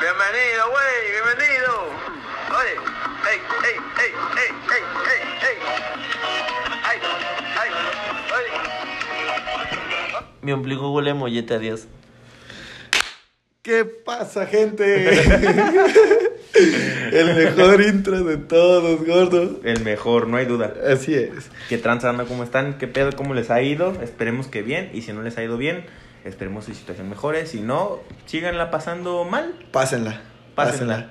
Bienvenido, güey, bienvenido. Oye, ey, ey, ey, ey, ey, ey, ey. Ay, ay, oye. Mi ombligo huele a mollete, adiós. ¿Qué pasa, gente? El mejor intro de todos, gordo. El mejor, no hay duda. Así es. ¿Qué tranza, anda? ¿Cómo están? ¿Qué pedo? ¿Cómo les ha ido? Esperemos que bien. Y si no les ha ido bien, esperemos su situación mejore. Si no, síganla pasando mal. Pásenla. Pásenla.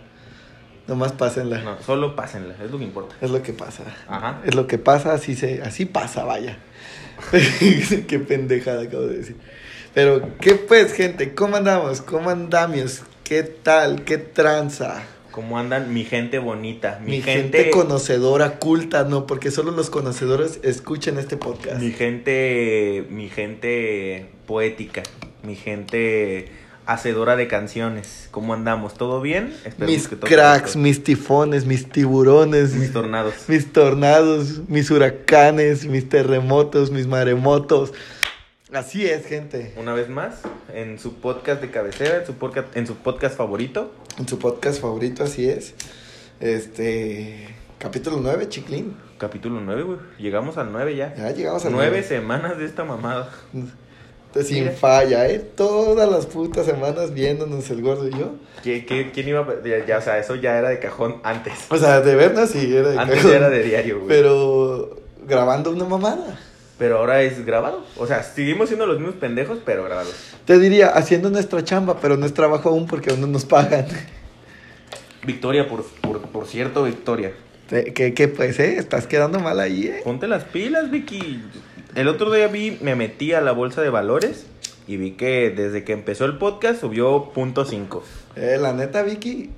Nomás pásenla. No, solo pásenla. Es lo que importa. Es lo que pasa. Ajá. Es lo que pasa, así se, así pasa, vaya. Qué pendejada acabo de decir. Pero, ¿qué pues, gente? ¿Cómo andamos? ¿Cómo andamios? ¿Qué tal? ¿Qué tranza? ¿Cómo andan mi gente bonita? Mi, Mi, gente... conocedora, culta, no, porque solo los conocedores escuchan este podcast. Mi gente, mi gente poética, mi gente hacedora de canciones. ¿Cómo andamos? ¿Todo bien? Esperemos mis que todo cracks, mis tifones, mis tiburones, mis tornados. mis tornados, mis huracanes, mis terremotos, mis maremotos. Así es, gente. Una vez más, en su podcast de cabecera, en su podcast, en su podcast favorito. En su podcast favorito, así es. Este. Capítulo 9, Chiclín. Capítulo 9, güey. Llegamos al 9 ya. Ya llegamos al Nueve nueve. semanas de esta mamada. Sin Mira. falla, ¿eh? Todas las putas semanas viéndonos el gordo y yo. ¿Qué, qué- quién iba a.? Ya, ya, o sea, eso ya era de cajón antes. O sea, de vernos sí era de Antes cajón. ya era de diario, güey. Pero... Pero grabando una mamada. Ahora es grabado. O sea, seguimos siendo los mismos pendejos, pero grabados. Te diría, haciendo nuestra chamba, pero no es trabajo aún porque aún no nos pagan. Victoria, por, por, por cierto, Victoria. ¿Qué, qué pues, eh? Estás quedando mal ahí, eh. Ponte las pilas, Vicky. El otro día vi, me metí a la bolsa de valores y vi que desde que empezó el podcast subió punto .5. Eh, la neta, Vicky,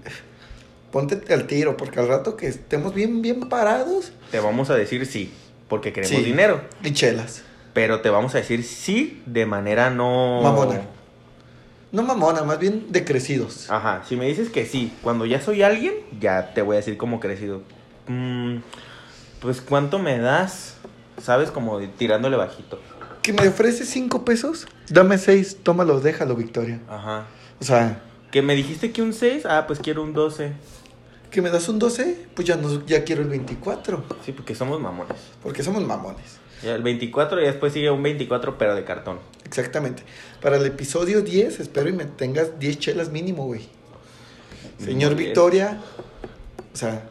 ponte al tiro, porque al rato que estemos bien, bien parados. Te vamos a decir sí, porque queremos Sí. dinero. Y chelas. Pero te vamos a decir sí de manera no... Mamona. No mamona, más bien decrecidos. Ajá, si me dices que sí, cuando ya soy alguien, ya te voy a decir como crecido. Mm, pues cuánto me das, sabes, como de- tirándole bajito. Que me ofrece cinco pesos, dame seis, tómalo, déjalo, Victoria. Ajá. O sea, Que me dijiste que un 6, ah, pues quiero un 12. Que me das un 12, pues ya, no, ya quiero el 24, Sí, porque somos mamones. porque somos mamones. El 24 y después sigue un 24 pero de cartón. Exactamente. Para el episodio 10, espero y me tengas 10 chelas mínimo, güey. Señor. Victoria, o sea,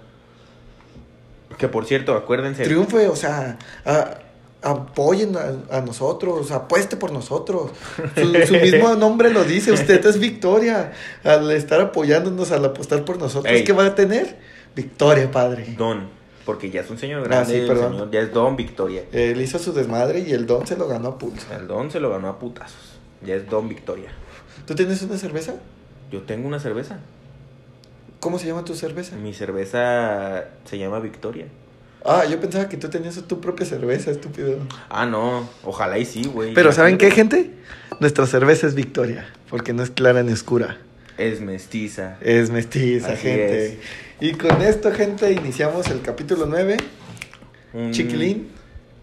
Que por cierto, acuérdense. triunfe, o sea, a- apoyen a, a nosotros, apueste por nosotros. Su, su mismo nombre lo dice, usted es Victoria. Al estar apoyándonos, al apostar por nosotros, Ey. ¿qué va a tener? Victoria, padre. Don, porque ya es un señor Ah, grande, sí, el perdón. señor ya es Don Victoria. Él hizo su desmadre y el don se lo ganó a pulso. El Don se lo ganó a putazos. Ya es Don Victoria. ¿Tú tienes una cerveza? Yo tengo una cerveza. ¿Cómo se llama tu cerveza? Mi cerveza se llama Victoria. Ah, yo pensaba que tú tenías tu propia cerveza, estúpido. Ah, no. Ojalá y sí, güey. Pero ¿saben qué, gente? Nuestra cerveza es Victoria, porque no es clara ni oscura. Es mestiza. Es mestiza, Así gente. Y con esto, gente, iniciamos el capítulo 9. Un- Chiquilín,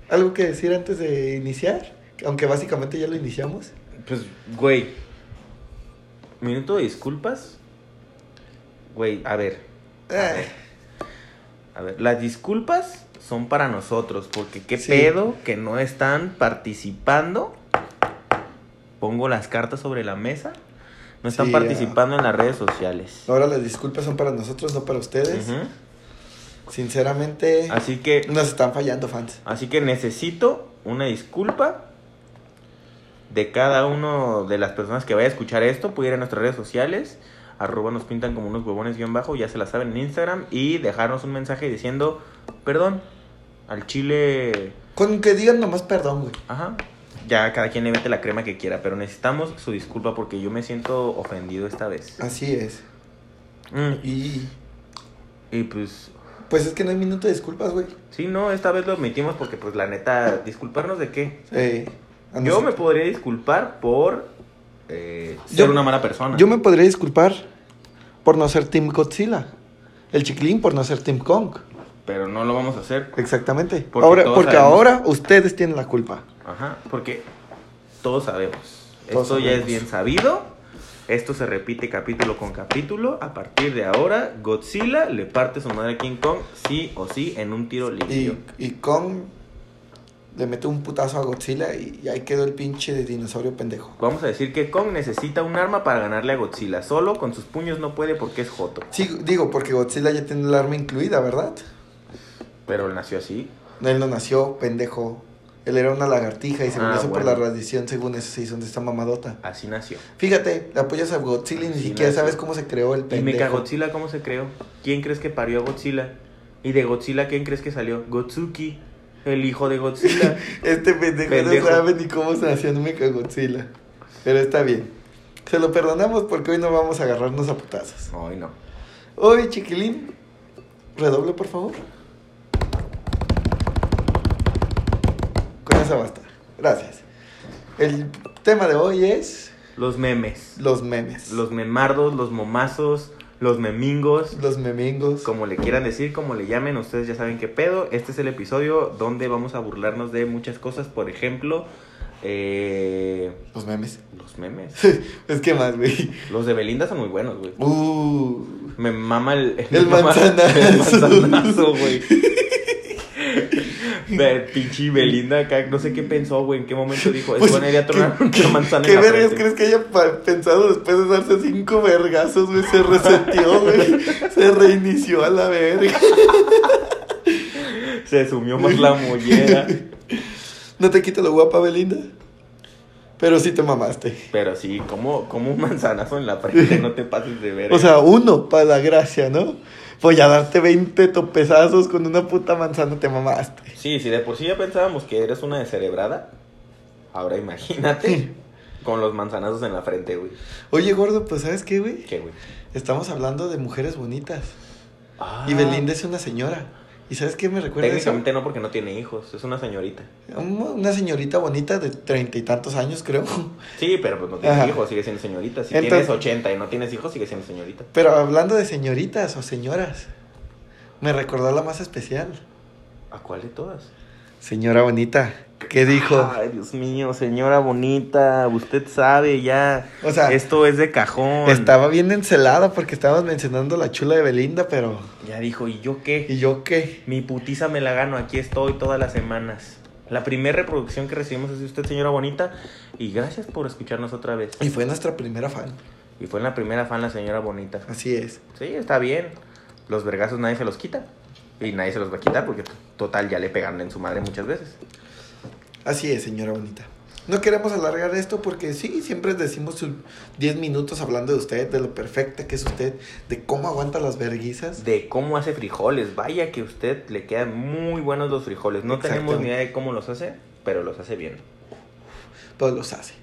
¿algo que decir antes de iniciar? Aunque básicamente ya lo iniciamos. Pues, güey. Minuto de disculpas. Güey, a ver. A Eh. ver. A ver, las disculpas son para nosotros, porque qué Sí. pedo que no están participando. Pongo las cartas sobre la mesa. No están Sí, participando en las redes sociales. Ahora las disculpas son para nosotros, no para ustedes. Sinceramente, Así que nos están fallando, fans. Así que necesito una disculpa de cada uno de las personas que vaya a escuchar esto. Puede ir a nuestras redes sociales. Arroba nos pintan como unos huevones guion bajo. Ya se la saben en Instagram. Y dejarnos un mensaje diciendo, perdón, al chile... Con que digan nomás perdón, güey. Ajá. Ya cada quien le mete la crema que quiera. Pero necesitamos su disculpa porque yo me siento ofendido esta vez. Así es. Mm, Y Y pues... pues es que no hay minuto de disculpas, güey. Sí, no, esta vez lo omitimos porque pues la neta, disculparnos de qué. Eh, Yo me podría disculpar por eh, ser Yo- una mala persona. Yo me podría disculpar por no ser Team Godzilla. El chiquilín por no ser Team Kong. Pero no lo vamos a hacer. Exactamente. Porque ahora, porque sabemos. ahora ustedes tienen la culpa. Ajá, porque todos sabemos. Todos Esto ya es bien sabido Esto se repite capítulo con capítulo. A partir de ahora, Godzilla le parte su madre a King Kong, sí o sí, en un tiro limpio. Y, y Kong le mete un putazo a Godzilla y, y ahí quedó el pinche de dinosaurio pendejo. Vamos a decir que Kong necesita un arma para ganarle a Godzilla. Solo con sus puños no puede porque es Joto. Sí, digo, porque Godzilla ya tiene el arma incluida, ¿verdad? Pero él nació así. Él no nació pendejo. Él era una lagartija y según Ah, eso por la radiación, según eso se hizo de esta mamadota. Así nació. Fíjate, le apoyas a Godzilla y ni siquiera nació. sabes cómo se creó el ¿Y pendejo. Mechagodzilla cómo se creó? ¿Quién crees que parió a Godzilla? ¿Y de Godzilla quién crees que salió? Gotsuki, el hijo de Godzilla. Este pendejo, Pendejo. no sabe ni cómo se nació en Mechagodzilla. Pero está bien. Se lo perdonamos porque hoy no vamos a agarrarnos a putazos. Ay, no. Hoy, chiquilín, redoble por favor. Con esa basta. Gracias. El tema de hoy es Los memes. los memes. Los memardos, los momazos, los memingos. Los memingos. Como le quieran decir, como le llamen, ustedes ya saben qué pedo. Este es el episodio donde vamos a burlarnos de muchas cosas. Por ejemplo, eh, Los memes. los memes. es que más, güey. Los de Belinda son muy buenos, güey. Uh. Me mama el, El mama manzanazo. El manzanazo, güey. De pinche Belinda acá, no sé qué pensó, güey, en qué momento dijo, es Pues, buena idea tronar una manzana ¿Qué vergas frente". crees que haya pensado después de darse cinco vergazos, güey? Se resetió, güey. Se reinició a la verga. Se sumió más la mollera. No te quito lo guapa, Belinda. Pero sí te mamaste. Pero sí, como, como un manzanazo en la frente, no te pases de ver. O sea, uno para la gracia, ¿no? Pues ya darte 20 topezazos con una puta manzana te mamaste. Sí, si de por sí ya pensábamos que eres una descerebrada, ahora imagínate con los manzanazos en la frente, güey. Oye, gordo, pues ¿sabes qué, güey? ¿Qué, güey? Estamos hablando de mujeres bonitas. Ah, Y Belinda es una señora. ¿Y sabes qué me recuerda eso? Técnicamente no, porque no tiene hijos, es una señorita. Una señorita bonita de treinta y tantos años, creo. Sí, pero pues no tienes Ajá. hijos, sigue siendo señorita. Si Entonces- tienes 80 y no tienes hijos, sigue siendo señorita. Pero hablando de señoritas o señoras, me recordó la más especial. ¿A cuál de todas? Señora bonita, ¿qué dijo? Ay, Dios mío, señora bonita, usted sabe ya. O sea, esto es de cajón. Estaba bien encelada porque estabas mencionando la chula de Belinda, pero Ya dijo, ¿y yo qué? ¿y yo qué? Mi putiza me la gano, aquí estoy todas las semanas. La primera reproducción que recibimos es de usted, señora bonita. Y gracias por escucharnos otra vez. Y fue nuestra primera fan. Y fue en la primera fan la señora bonita. Así es. Sí, está bien. Los vergazos nadie se los quita. Y nadie se los va a quitar porque total ya le pegan en su madre muchas veces. Así es, señora bonita. No queremos alargar esto porque sí, siempre decimos sus 10 minutos hablando de usted, de lo perfecta que es usted, de cómo aguanta las verguizas. De cómo hace frijoles. Vaya que a usted le quedan muy buenos los frijoles. No tenemos ni idea de cómo los hace, pero los hace bien. Todos los hace.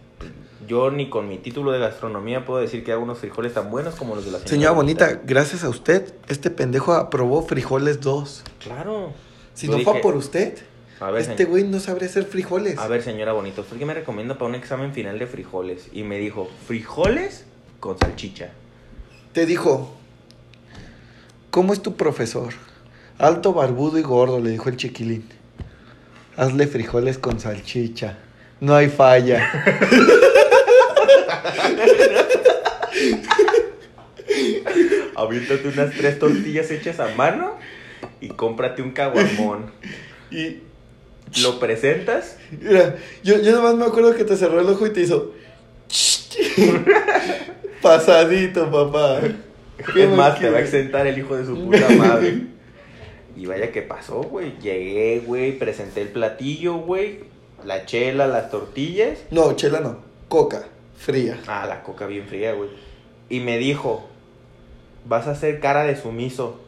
Yo ni con mi título de gastronomía puedo decir que hago unos frijoles tan buenos como los de la señora, Señora bonita, gracias a usted, este pendejo aprobó frijoles 2. Claro. Si Yo no dije, fue por usted, A ver, este güey no sabría hacer frijoles. A ver, señora bonito, ¿usted qué me recomienda para un examen final de frijoles? Y me dijo, frijoles con salchicha. Te dijo, ¿cómo es tu profesor? Alto, barbudo y gordo, le dijo el chiquilín. Hazle frijoles con salchicha. No hay falla. Aviéntate unas tres tortillas hechas a mano y cómprate un caguamón. y Lo presentas mira, yo, yo nomás me acuerdo que te cerró el ojo y te hizo... Pasadito, papá. ¿Qué Es más, te va a exentar el hijo de su puta madre. Y vaya que pasó, güey. Llegué, güey, presenté el platillo, güey. La chela, las tortillas. No, chela no. Coca, fría. Ah, la coca bien fría, güey. Y me dijo, vas a hacer cara de sumiso.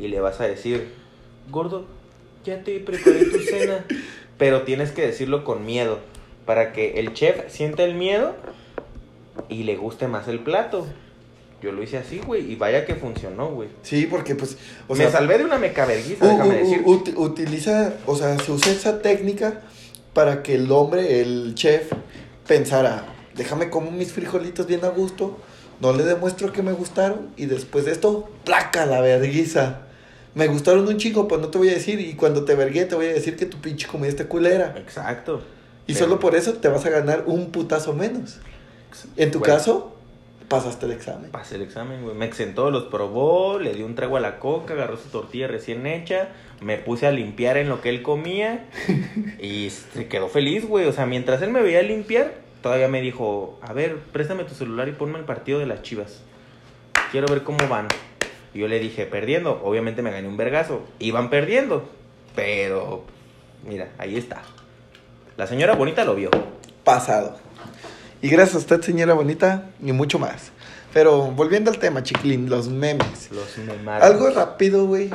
Y le vas a decir, gordo, ya te preparé tu cena. Pero tienes que decirlo con miedo. Para que el chef sienta el miedo y le guste más el plato. Yo lo hice así, güey. Y vaya que funcionó, güey. Sí, porque pues... O me sea, salvé de una mecaverguiza, U- déjame decir. utiliza, o sea, se usa esa técnica para que el hombre, el chef, pensara, déjame como mis frijolitos bien a gusto, no le demuestro que me gustaron y después de esto, placa la verguiza. Me gustaron un chingo, pues no te voy a decir y cuando te vergué te voy a decir que tu pinche comida está culera. Exacto. Y Pero- solo por eso te vas a ganar un putazo menos. En tu Bueno. caso, Pasaste el examen. Pasé el examen, güey. Me exentó, los probó, le dio un trago a la coca, agarró su tortilla recién hecha, me puse a limpiar en lo que él comía y se quedó feliz, güey. O sea, mientras él me veía limpiar, todavía me dijo, a ver, préstame tu celular y ponme el partido de las chivas. Quiero ver cómo van. Y yo le dije, perdiendo. Obviamente me gané un vergazo. Iban perdiendo. Pero, mira, ahí está. La señora bonita lo vio. Pasado. Y gracias a usted, señora bonita, y mucho más. Pero volviendo al tema, chiquilín, los memes. Los memaron. Algo rápido, güey.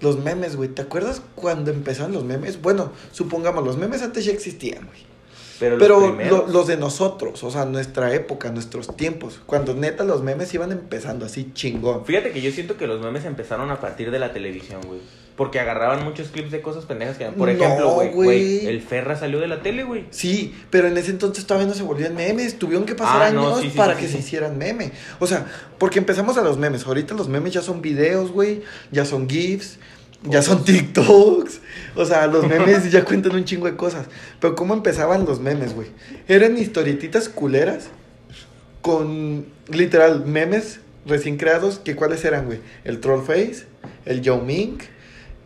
Los memes, güey. ¿Te acuerdas cuando empezaron los memes? Bueno, supongamos, los memes antes ya existían, güey. Pero, los Pero lo- primeros- los de nosotros, o sea, nuestra época, nuestros tiempos. Cuando neta los memes iban empezando así chingón. Fíjate que yo siento que los memes empezaron a partir de la televisión, güey. Porque agarraban muchos clips de cosas pendejas que... Por No, ejemplo, güey, güey, el Ferra salió de la tele, güey. Sí, pero en ese entonces todavía no se volvían memes. Tuvieron que pasar Ah, no, años sí, sí, para sí, que se hicieran meme. O sea, porque empezamos a los memes. Ahorita los memes ya son videos, güey. Ya son GIFs. Ya son TikToks. O sea, los memes ya cuentan un chingo de cosas. Pero ¿cómo empezaban los memes, güey? Eran historietitas culeras con literal memes recién creados. que ¿Cuáles eran, güey? El Trollface, el Yao Ming,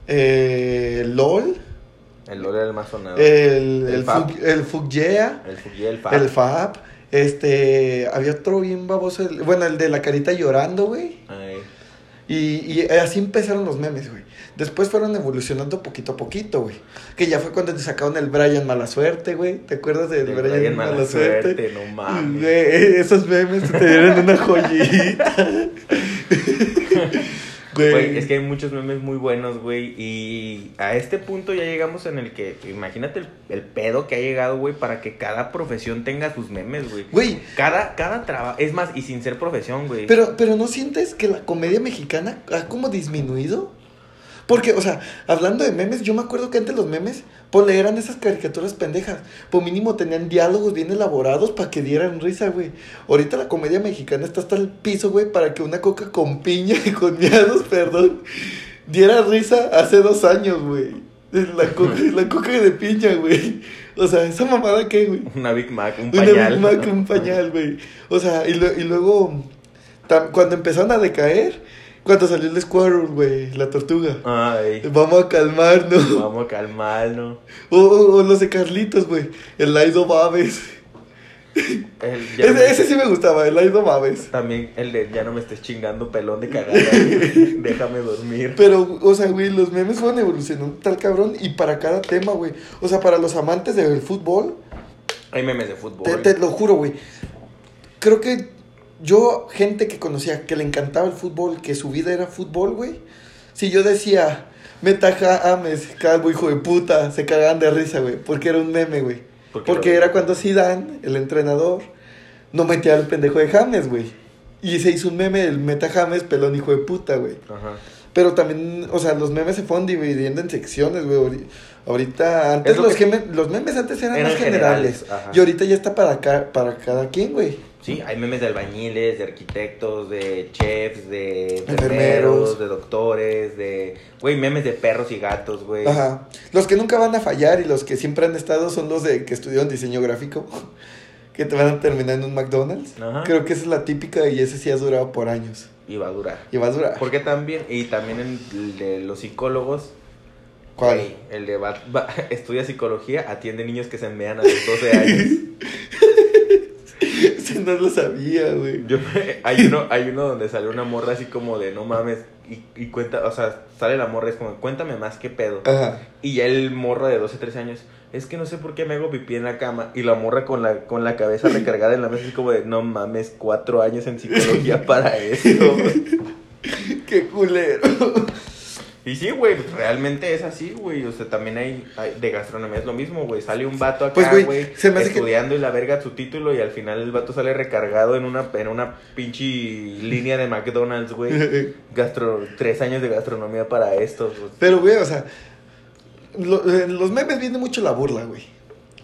eh, el LOL, El LOL era el más sonado. el, El el, Fab. Fug- el Fugyea. el el Fab. El Fab. Este, había otro bien baboso. el- bueno, el de la carita llorando, güey. Y, y así empezaron los memes, güey. Después fueron evolucionando poquito a poquito, güey. Que ya fue cuando te sacaron el Brian Mala Suerte, güey. ¿Te acuerdas del el Brian, Brian Mala, Mala Suerte? Suerte, no mames. Güey, esos memes te dieron una joyita. Güey, es que hay muchos memes muy buenos, güey. Y a este punto ya llegamos en el que, imagínate el, el pedo que ha llegado, güey, para que cada profesión tenga sus memes, güey. Güey, Cada, cada trabajo, es más, y sin ser profesión, güey. Pero, pero ¿no sientes que la comedia mexicana ha como disminuido? Porque, o sea, hablando de memes, yo me acuerdo que antes los memes, ponle, eran esas caricaturas pendejas. Por mínimo tenían diálogos bien elaborados para que dieran risa, güey. Ahorita la comedia mexicana está hasta el piso, güey, para que una coca con piña y con miados, perdón, diera risa hace dos años, güey. La coca, la coca de piña, güey. O sea, esa mamada qué, güey. Una Big Mac, un Una pañal. Big Mac, un pañal, güey. O sea, y, lo- y luego, tam- cuando empezaron a decaer, cuando salió el Squirrel, güey, la tortuga. Ay, Vamos a calmarnos. vamos a calmarnos. O, o- o los de Carlitos, güey. El Laido Babes. El- ya no me- Ese, ese sí me gustaba, el Laido Babes. También el de ya no me estés chingando pelón de cagada. Déjame dormir. Pero, o sea, güey, los memes fueron evolucionando tal cabrón y para cada tema, güey. O sea, para los amantes del fútbol, Hay memes de fútbol. Te, te lo juro, güey. Creo que yo, gente que conocía, que le encantaba el fútbol, que su vida era fútbol, güey. Si yo decía, Meta James, calvo hijo de puta, se cagaban de risa, güey. Porque era un meme, güey. Porque era cuando Zidane, el entrenador, no metía al pendejo de James, güey. Y se hizo un meme, el Meta James, pelón hijo de puta, güey. Ajá. Pero también, o sea, los memes se fueron dividiendo en secciones, güey. Ahori- Ahorita, antes Es lo los, que- los memes antes eran, Eran más generales. Y ahorita ya está para, ca- para cada quien, güey. Sí, hay memes de albañiles, de arquitectos, de chefs, de Enfermeros. de doctores, de... Güey, memes de perros y gatos, güey. Ajá. Los que nunca van a fallar y los que siempre han estado son los de que estudiaron diseño gráfico. Que te van a terminar en un McDonald's. Ajá. Creo que esa es la típica y ese sí ha durado por años. Y va a durar. Y va a durar. Porque también, y también en el de los psicólogos, ¿Cuál? el de va- va- estudia psicología, atiende niños que se enmean a los 12 años. Ese no lo sabía, güey. Yo hay uno, hay uno donde sale una morra así como de no mames, y, y cuenta, o sea, sale la morra, es como, cuéntame más qué pedo. Ajá. Y ya el morro de 12, 13 años, es que no sé por qué me hago pipí en la cama. Y la morra con la, con la cabeza recargada en la mesa, así como de, no mames, cuatro años en psicología para esto. Qué culero. Y sí, güey, pues, realmente es así, güey. O sea, también hay, hay- de gastronomía es lo mismo, güey. Sale un vato Pues, acá, güey, güey, que- estudiando y la verga su título y al final el vato sale recargado en una, en una pinche línea de McDonald's, güey. Gastro, tres años de gastronomía para esto. pues. Pero, güey, o sea, lo- en los memes viene mucho la burla, güey.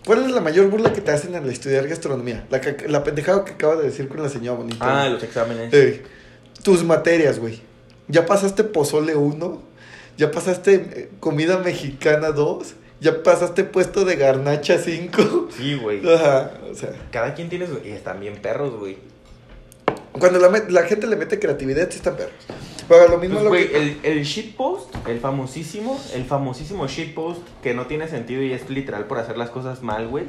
¿Cuál es la mayor burla que te hacen al estudiar gastronomía? La, la pendejada que acaba de decir con la señora bonita. Ah, los exámenes. Ey, tus materias, güey. ¿Ya pasaste pozole 1? ¿Ya pasaste eh, comida mexicana 2? ¿Ya pasaste puesto de garnacha 5? Sí, güey. Ajá, o sea. Cada quien tiene su... Y están bien perros, güey. Cuando la, la gente le mete creatividad, sí están perros. Pero lo mismo Pues, lo güey, que... el, el shitpost, el famosísimo, el famosísimo shitpost que no tiene sentido y es literal por hacer las cosas mal, güey,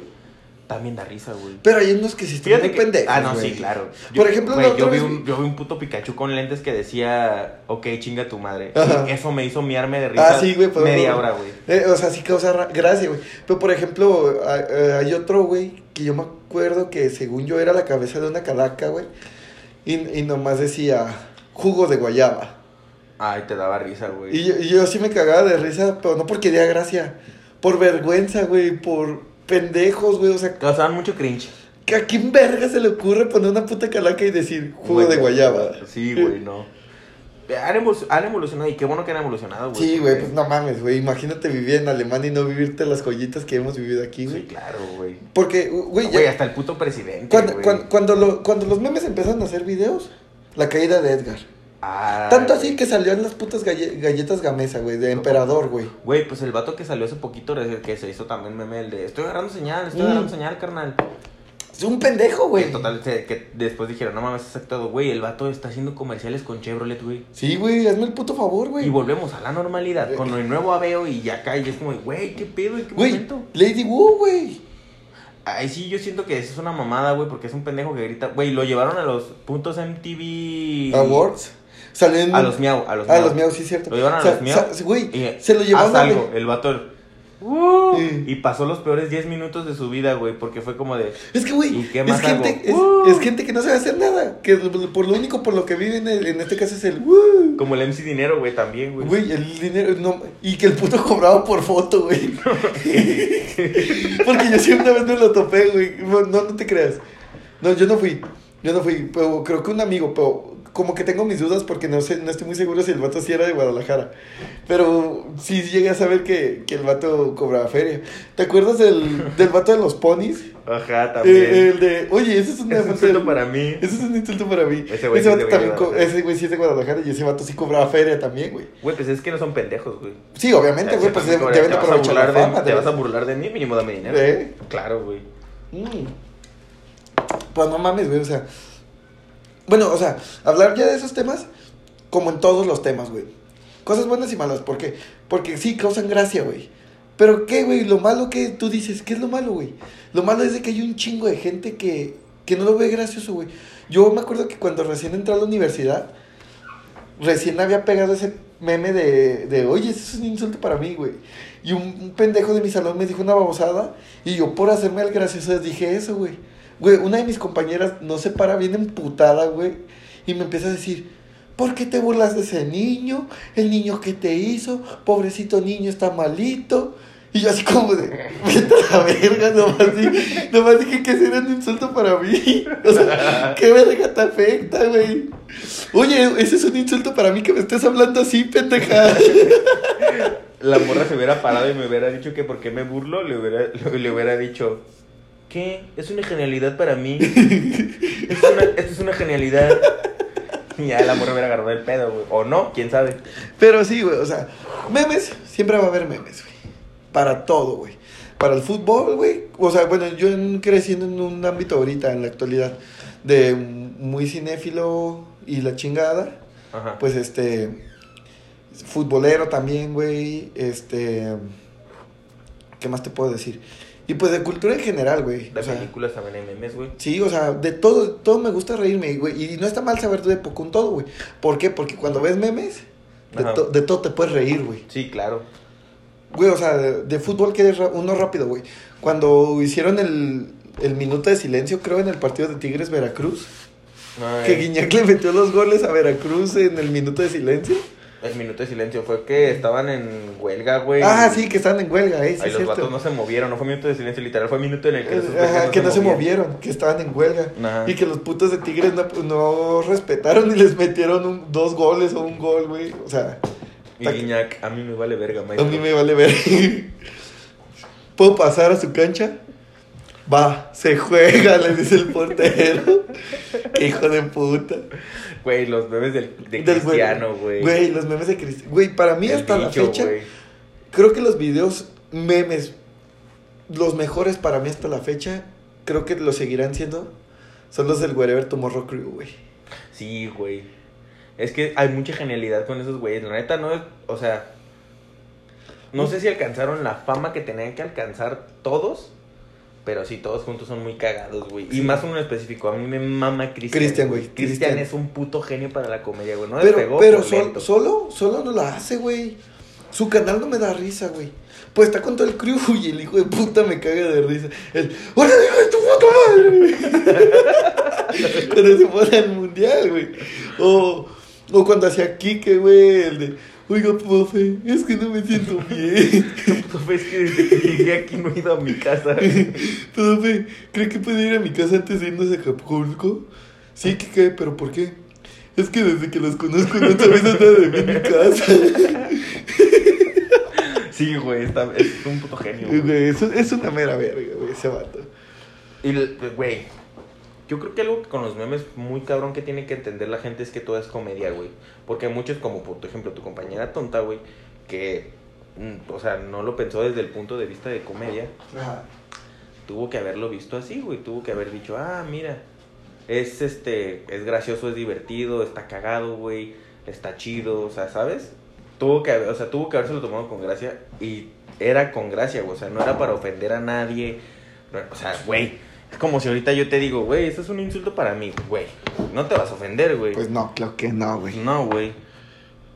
también da risa, güey. Pero hay unos que sí están muy que- pendejos, Ah, no, güey. sí, claro. Por ejemplo, güey, yo, vi un, yo vi un puto Pikachu con lentes que decía, ok, chinga tu madre. Y eso me hizo miarme de risa Ah, sí, güey. pero- media hora, güey. Eh, o sea, sí causa ra- gracia, güey. Pero, por ejemplo, hay, eh, hay otro, güey, que yo me acuerdo que según yo era la cabeza de una calaca, güey. Y, y nomás decía jugo de guayaba. Ay, te daba risa, güey. Y yo, y yo sí me cagaba de risa, pero no porque diera gracia. Por vergüenza, güey. Por pendejos, güey. O sea, Causaban mucho cringe. ¿que ¿a quién verga se le ocurre poner una puta calaca y decir jugo de guayaba? Sí, güey, no. Han, evolu- han evolucionado y qué bueno que han evolucionado, güey. Sí, güey, pues no mames, güey. Imagínate vivir en Alemania y no vivirte las joyitas que hemos vivido aquí, Sí, güey. claro, güey. Porque, güey, ya- Güey, hasta el puto presidente, Cuando, cuando, cuando, lo- cuando los memes empezaron a hacer videos, la caída de Edgar. Tanto así que salió en las putas galle- galletas gamesa, güey, de emperador, güey. Güey, pues el vato que salió hace poquito, que se hizo también meme, el de estoy agarrando señal, estoy Mm. agarrando señal, carnal. Es un pendejo, güey. Que total, que después dijeron, no mames, es actuado, güey, el vato está haciendo comerciales con Chevrolet, güey. Sí, güey, hazme el puto favor, Y güey. volvemos a la normalidad, con el nuevo aveo y ya cae, y es como, güey, ¿qué pedo? ¿En qué Güey, momento? Lady Wu, güey. Ay, sí, yo siento que eso es una mamada, güey, porque es un pendejo que grita. Güey, lo llevaron a los puntos MTV. Awards. Salió en... A los miau, a los A miau. los miau, sí, cierto. Lo llevaron a los miau. sa- Güey, Y, se lo llevaron a... algo, el vato. "Uh", Sí. Y pasó los peores 10 minutos de su vida, güey, porque fue como de. Es que, güey, ¿Y qué es gente, es, ¡Uh! es gente que no sabe hacer nada. Que por lo único por lo que viven en, en este caso es el... "Woo". Como el MC Dinero, güey, también, güey. Güey, el dinero, no, y que el puto cobraba por foto, güey. Porque yo sí una vez me lo topé, güey. No, no te creas. No, yo no fui. Yo no fui, pero creo que un amigo, pero como que tengo mis dudas porque no sé, no estoy muy seguro si el vato sí era de Guadalajara. Pero sí llegué a saber que, que el vato cobraba feria. ¿Te acuerdas del, del vato de los ponis? Ajá, también. Eh, el de, oye, ese es una es un insulto para mí. Ese es un insulto para mí. Ese güey sí es de vato también, ese güey sí es de Guadalajara y ese vato sí cobraba feria también, güey. Güey, pues es que no son pendejos, güey. Sí, obviamente, güey, pues deben, te de vas a aprovechar la burlar de- fama. Te vas a deben- burlar de mí, mínimo dame dinero. ¿Eh? Claro, güey. Mm. Pues no mames, güey, o sea. Bueno, o sea, hablar ya de esos temas, como en todos los temas, güey. Cosas buenas y malas, ¿por qué? Porque sí, causan gracia, güey. Pero qué, güey, lo malo que tú dices, ¿qué es lo malo, güey? Lo malo es de que hay un chingo de gente que, que no lo ve gracioso, güey. Yo me acuerdo que cuando recién entré a la universidad, recién había pegado ese meme de, de oye, eso es un insulto para mí, güey. Y un, un pendejo de mi salón me dijo una babosada y yo por hacerme el gracioso dije eso, güey. Güey, una de mis compañeras no se para bien emputada, güey, y me empieza a decir, ¿por qué te burlas de ese niño? El niño que te hizo, pobrecito niño está malito. Y yo así como de, vete a la verga, nomás, di- nomás dije que ese era un insulto para mí. O sea, ¿qué verga te afecta, güey? Oye, ese es un insulto para mí que me estés hablando así, pendeja. La morra se hubiera parado y me hubiera dicho que por qué me burlo, le hubiera, le hubiera dicho, ¿qué? Es una genialidad para mí. Es una, esto es una genialidad. Ya la morra hubiera agarrado el pedo, güey. O no, quién sabe. Pero sí, güey, o sea, memes, siempre va a haber memes, güey. Para todo, güey. Para el fútbol, güey. O sea, bueno, yo en- creciendo en un ámbito ahorita, en la actualidad, de muy cinéfilo y la chingada, Ajá. pues este, futbolero también, güey. Este, ¿qué más te puedo decir? Y pues de cultura en general, güey. de O sea, películas también hay memes, güey. Sí, o sea, de todo, todo me gusta reírme, güey. Y no está mal saber de poco un todo, güey. ¿Por qué? Porque cuando ves memes, de, to- de todo te puedes reír, güey. Sí, claro. Güey, o sea, de, de fútbol que es uno rápido, güey. Cuando hicieron el, el minuto de silencio, creo, en el partido de Tigres Veracruz, Ay, que Guiñac le metió los goles a Veracruz en el minuto de silencio. El minuto de silencio fue que estaban en huelga, güey. Ah, sí, que estaban en huelga, eh, sí, los cierto. vatos no se movieron, no fue minuto de silencio literal, fue minuto en el que los Eh, Ajá, que no se movieron, que estaban en huelga. Ajá. Y que los putos de Tigres no, no respetaron y les metieron un- dos goles o un gol, güey. O sea, Y Guiñac, a mí me vale verga, a maestro. mí me vale ver. ¿Puedo pasar a su cancha? Va, se juega, le dice el portero. Qué hijo de puta. Güey, los memes del, de Del Cristiano, güey. Güey, los memes de Cristiano. Güey, para mí El hasta la fecha, creo que los videos memes, los mejores para mí hasta la fecha, creo que lo seguirán siendo, son los del Wherever Tomorrow Crew, güey. Sí, güey. Es que hay mucha genialidad con esos güeyes. La neta no es, o sea, no sé si alcanzaron la fama que tenían que alcanzar todos, pero sí, todos juntos son muy cagados, güey. Y más uno en específico, a mí me mama Cristian. Cristian, güey, Cristian es un puto genio para la comedia, güey. No Pero, despegó pero sol- solo, solo no la hace, güey. Su canal no me da risa, güey. Pues está con todo el crew y el hijo de puta me caga de risa. El, ¡Hola, hijo de tu puta madre! cuando se pone al mundial, güey. O, o cuando hacía Kike, güey, el de, oiga, profe, es que no me siento bien. Profe, es que desde que llegué aquí no he ido a mi casa. profe, ¿cree que puede ir a mi casa antes de irnos a Acapulco? Sí, Kike, pero ¿por qué? Es que desde que los conozco no sabes nada de mí en mi casa. Sí, güey, está- es un puto genio. güey. Es una mera verga, güey, ese vato. Y, güey, yo creo que algo que con los memes muy cabrón que tiene que entender la gente es que todo es comedia, güey. Porque hay muchos, como por ejemplo tu compañera tonta, güey, que, mm, o sea, no lo pensó desde el punto de vista de comedia. Ajá. Tuvo que haberlo visto así, güey. Tuvo que haber dicho, ah, mira, es este, es gracioso, es divertido, está cagado, güey, está chido, o sea, ¿sabes? Tuvo que haber, o sea, tuvo que haberse lo tomado con gracia y era con gracia, güey. O sea, no era para ofender a nadie. O sea, güey, es como si ahorita yo te digo, güey, eso es un insulto para mí, güey. No te vas a ofender, güey. Pues no, claro que no, güey. No, güey.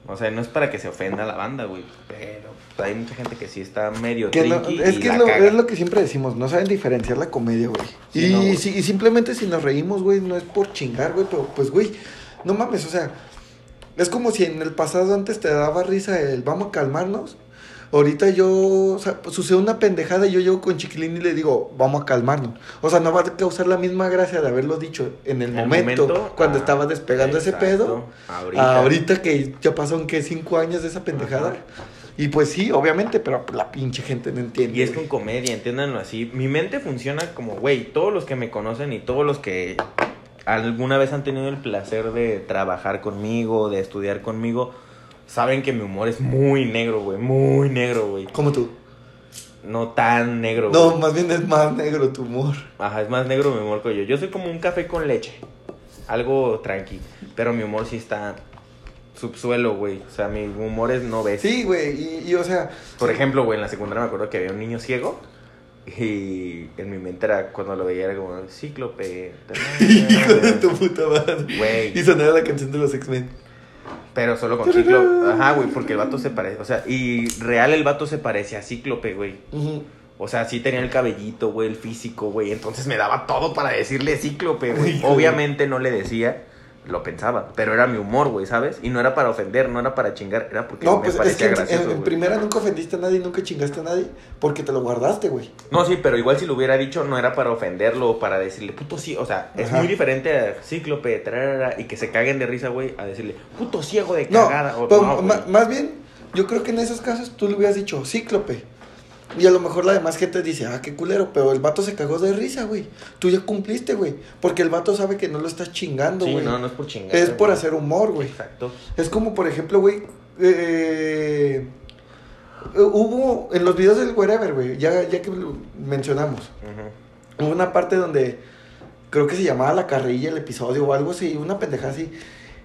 O sea, no es para que se ofenda la banda, güey. Pero hay mucha gente que sí está medio Que no- es y que la es lo, caga. es lo que siempre decimos, no saben diferenciar la comedia, güey. Sí, y, no, si- y simplemente si nos reímos, güey, no es por chingar, güey, pero pues, güey, no mames, o sea, es como si en el pasado antes te daba risa el vamos a calmarnos. Ahorita yo, o sea, pues, sucede una pendejada y yo llego con Chiquilín y le digo, vamos a calmarnos. O sea, no va a causar la misma gracia de haberlo dicho en el, En el momento, momento, cuando ah, estaba despegando ese pedo. Ahorita. Ahorita. que ya pasaron, que Cinco años de esa pendejada. Ajá. Y pues sí, obviamente, pero la pinche gente no entiende. Y es con comedia, entiéndanlo así. Mi mente funciona como, güey, todos los que me conocen y todos los que alguna vez han tenido el placer de trabajar conmigo, de estudiar conmigo, saben que mi humor es muy negro, güey, muy negro, güey. Como tú. No tan negro, No, güey. más bien es más negro tu humor. Ajá, es más negro mi humor que yo. Yo soy como un café con leche. Algo tranqui. Pero mi humor sí está subsuelo, güey. O sea, mi humor es no ves. Sí, güey, y, y, o sea, Por ejemplo, güey, en la secundaria me acuerdo que había un niño ciego. Y en mi mente era cuando lo veía era como cíclope. hijo de tu puta madre. Güey. Y sonaba la canción de los X-Men. Pero solo con cíclope. Ajá, güey, porque el vato se parece. O sea, y real el vato se parece a cíclope, güey. O sea, sí tenía el cabellito, güey, el físico, güey. Entonces me daba todo para decirle cíclope, güey. Obviamente no le decía, lo pensaba. Pero era mi humor, güey, ¿sabes? Y no era para ofender, no era para chingar, era porque No, me pues es parecía que en, gracioso. en- en primera nunca ofendiste a nadie, nunca chingaste a nadie, porque te lo guardaste, güey. No, sí, pero igual si lo hubiera dicho no era para ofenderlo o para decirle puto sí. O sea, es Ajá. muy diferente a cíclope, y que se caguen de risa, güey, a decirle puto ciego de No, cagada. o, no, güey. ma- más bien, yo creo que en esos casos tú le hubieras dicho cíclope. Y a lo mejor la demás gente dice, ah, qué culero, pero el vato se cagó de risa, güey. Tú ya cumpliste, güey. Porque el vato sabe que no lo estás chingando, Sí, güey. no, no es por chingar. es por hacer humor, güey. Exacto. Es como, por ejemplo, güey, eh, eh, hubo en los videos del Wherever, güey, ya, ya que lo mencionamos, hubo una parte donde creo que se llamaba La Carrilla el episodio o algo así, una pendeja así.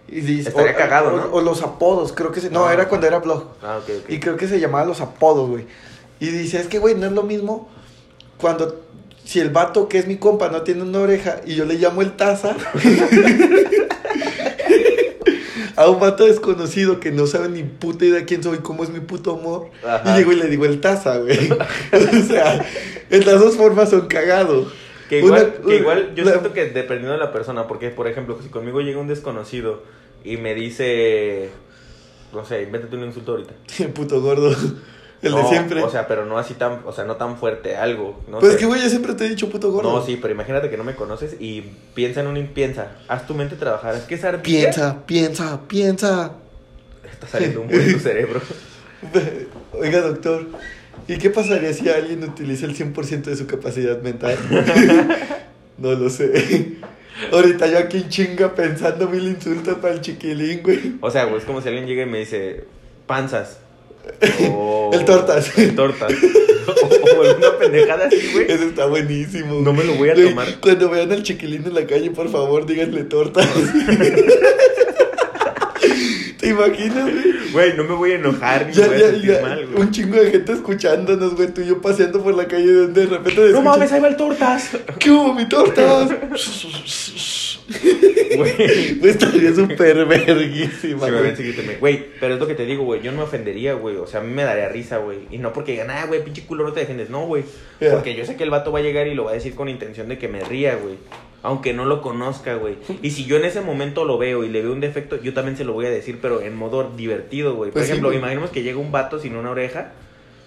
Y dice, Estaría o, cagado, o- ¿no? o los apodos, creo que se, no, Ah. era cuando era blog. Ah, ok, ok. Y creo que se llamaba los apodos, güey. Y dice, es que, güey, no es lo mismo cuando, si el vato que es mi compa no tiene una oreja y yo le llamo el taza. a un vato desconocido que no sabe ni puta idea quién soy, cómo es mi puto amor. Ajá. Y llego y le digo el taza, güey. o sea, en las dos formas son cagados. Que igual, Una- que igual yo la- siento que dependiendo de la persona, porque por ejemplo, si conmigo llega un desconocido y me dice, no sé, invéntate un insulto ahorita. El puto gordo. El de siempre. O sea, pero no así tan, o sea, no tan fuerte, algo. No pues sé. es que, güey, yo siempre te he dicho puto gordo. No, sí, pero imagínate que no me conoces y piensa en un piensa, haz tu mente trabajar, es que es ardilla. Piensa, piensa, piensa. Está saliendo un en tu cerebro. Oiga, doctor, ¿y qué pasaría si alguien utiliza el 100% de su capacidad mental? no lo sé. Ahorita yo aquí chinga pensando mil insultos para el chiquilín, güey. O sea, güey, es como si alguien llega y me dice, panzas. O... El tortas. El tortas. o, o alguna pendejada así, güey. Eso está buenísimo. No me lo voy a Güey, tomar. Cuando vean al chiquilín en la calle, por favor, díganle tortas. ¿Te imaginas, güey? Güey, no me voy a enojar ni Ya, me voy ya, a sentir ya. mal, güey. Un chingo de gente escuchándonos, güey. Tú y yo paseando por la calle donde de repente. No escuchas, mames, ahí va el tortas. ¿Qué hubo, mi tortas? Güey. Güey, estaría súper Si verguísima, güey. pero es lo que te digo, güey. Yo no me ofendería, güey. O sea, a mí me daría risa, güey. Y no porque digan, ah, güey, pinche culo, no te defiendes. No, güey. Porque yo sé que el vato va a llegar y lo va a decir con intención de que me ría, güey. Aunque no lo conozca, güey. Y si yo en ese momento lo veo y le veo un defecto, yo también se lo voy a decir, pero en modo divertido, güey. Por Pues ejemplo, imaginemos que llega un vato sin una oreja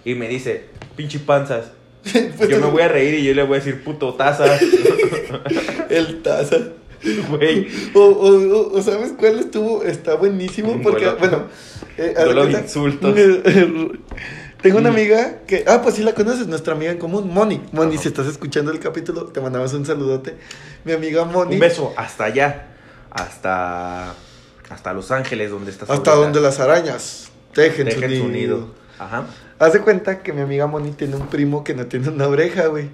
y me dice, pinche panzas. Pues Yo me voy a reír y yo le voy a decir, puto taza. El taza. Güey. O, o, o- o ¿sabes cuál estuvo? Está buenísimo Un porque, duelo. bueno... eh, Duelo de insultos. Tengo una Mm. amiga que... Ah, pues sí la conoces, nuestra amiga en común, Moni. Moni, si estás escuchando el capítulo, te mandamos un saludote. Mi amiga Moni. Un beso hasta allá. Hasta. Hasta Los Ángeles, donde estás. Hasta donde las arañas tejen, su Dejen su nido. Ajá. Haz de cuenta que mi amiga Moni tiene un primo que no tiene una oreja, güey.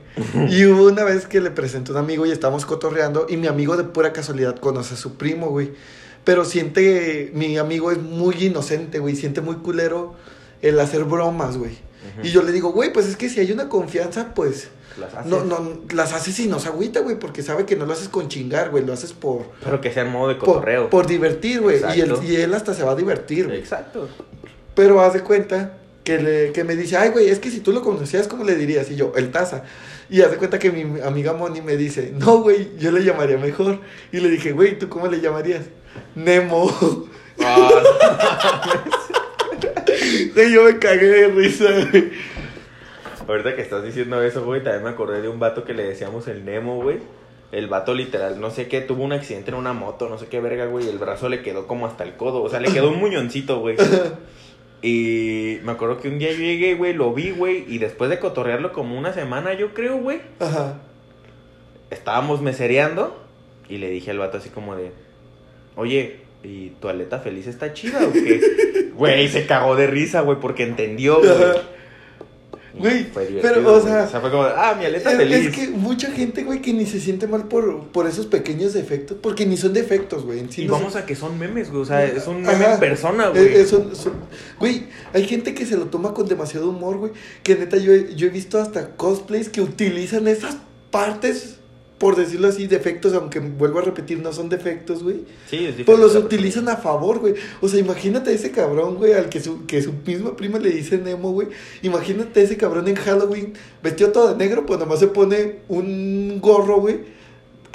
y hubo una vez que le presentó un amigo y estábamos cotorreando y mi amigo de pura casualidad conoce a su primo, güey. Pero siente, mi amigo es muy inocente, güey, siente muy culero el hacer bromas, güey. Y yo le digo, güey, pues es que si hay una confianza, pues Las haces. no, no, las haces y no se agüita, güey, porque sabe que no lo haces con chingar, güey, lo haces por, Pero que sea en modo de por, cotorreo. por divertir, güey. Y él, y él hasta se va a divertir, güey. Exacto. Pero haz de cuenta que, le, que me dice, ay, güey, es que si tú lo conocías, ¿cómo le dirías? Y yo, el taza. Y haz de cuenta que mi amiga Moni me dice, no, güey, yo le llamaría mejor. Y le dije, güey, ¿tú cómo le llamarías? Nemo. Ah, y yo me cagué de risa, güey. Ahorita que estás diciendo eso, güey, también me acordé de un vato que le decíamos el Nemo, güey. El vato literal, no sé qué, tuvo un accidente en una moto, no sé qué verga, güey, y el brazo le quedó como hasta el codo, o sea, le quedó un muñoncito, güey. Y me acuerdo que un día yo llegué, güey, lo vi, güey, y después de cotorrearlo como una semana, yo creo, güey, Ajá. estábamos mesereando y le dije al vato así como de, oye, ¿y tu aleta feliz está chida o qué? Güey, se cagó de risa, güey, porque entendió, güey. Güey, pero, o güey. sea, fue como, ah, mi aleta Es, feliz. es que mucha gente, güey, que ni se siente mal por, por esos pequeños defectos, porque ni son defectos, güey. en sí y no vamos son- a que son memes, güey. O sea, es un meme Ajá. en persona, Eh, güey. eh, son- son- Güey, hay gente que se lo toma con demasiado humor, güey. Que neta, yo he, yo he visto hasta cosplays que utilizan esas partes, por decirlo así, defectos, aunque vuelvo a repetir, no son defectos, güey. Sí, es. Pues los utilizan a favor, güey. O sea, imagínate a ese cabrón, güey, al que su, que su misma prima le dice Nemo, güey. Imagínate a ese cabrón en Halloween, vestido todo de negro, pues nomás se pone un gorro, güey.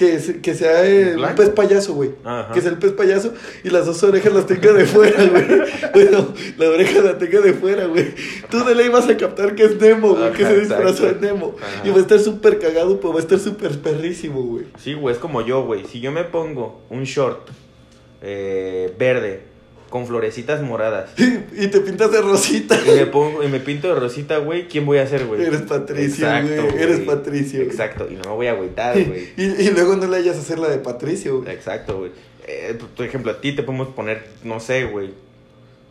Que, se- que sea eh, un pez payaso, güey. Ajá. Que sea el pez payaso y las dos orejas las tenga de fuera, güey. Bueno, la oreja la tenga de fuera, güey. Tú de ley vas a captar que es Nemo, güey. Que se disfrazó de. Nemo. Ajá. Y va a estar súper cagado, pues va a estar súper perrísimo, güey. Sí, güey, es como yo, güey. Si yo me pongo un short eh, verde con florecitas moradas Y te pintas de rosita. y me pongo y me pinto de rosita, güey, ¿quién voy a ser, güey? Eres Patricio, Exacto, güey. Eres Patricio. Exacto, y no me voy a agüitar, güey. Y, y luego no le hayas a hacer la de Patricio, güey. Exacto, güey. Eh, por ejemplo, a ti te podemos poner, no sé, güey,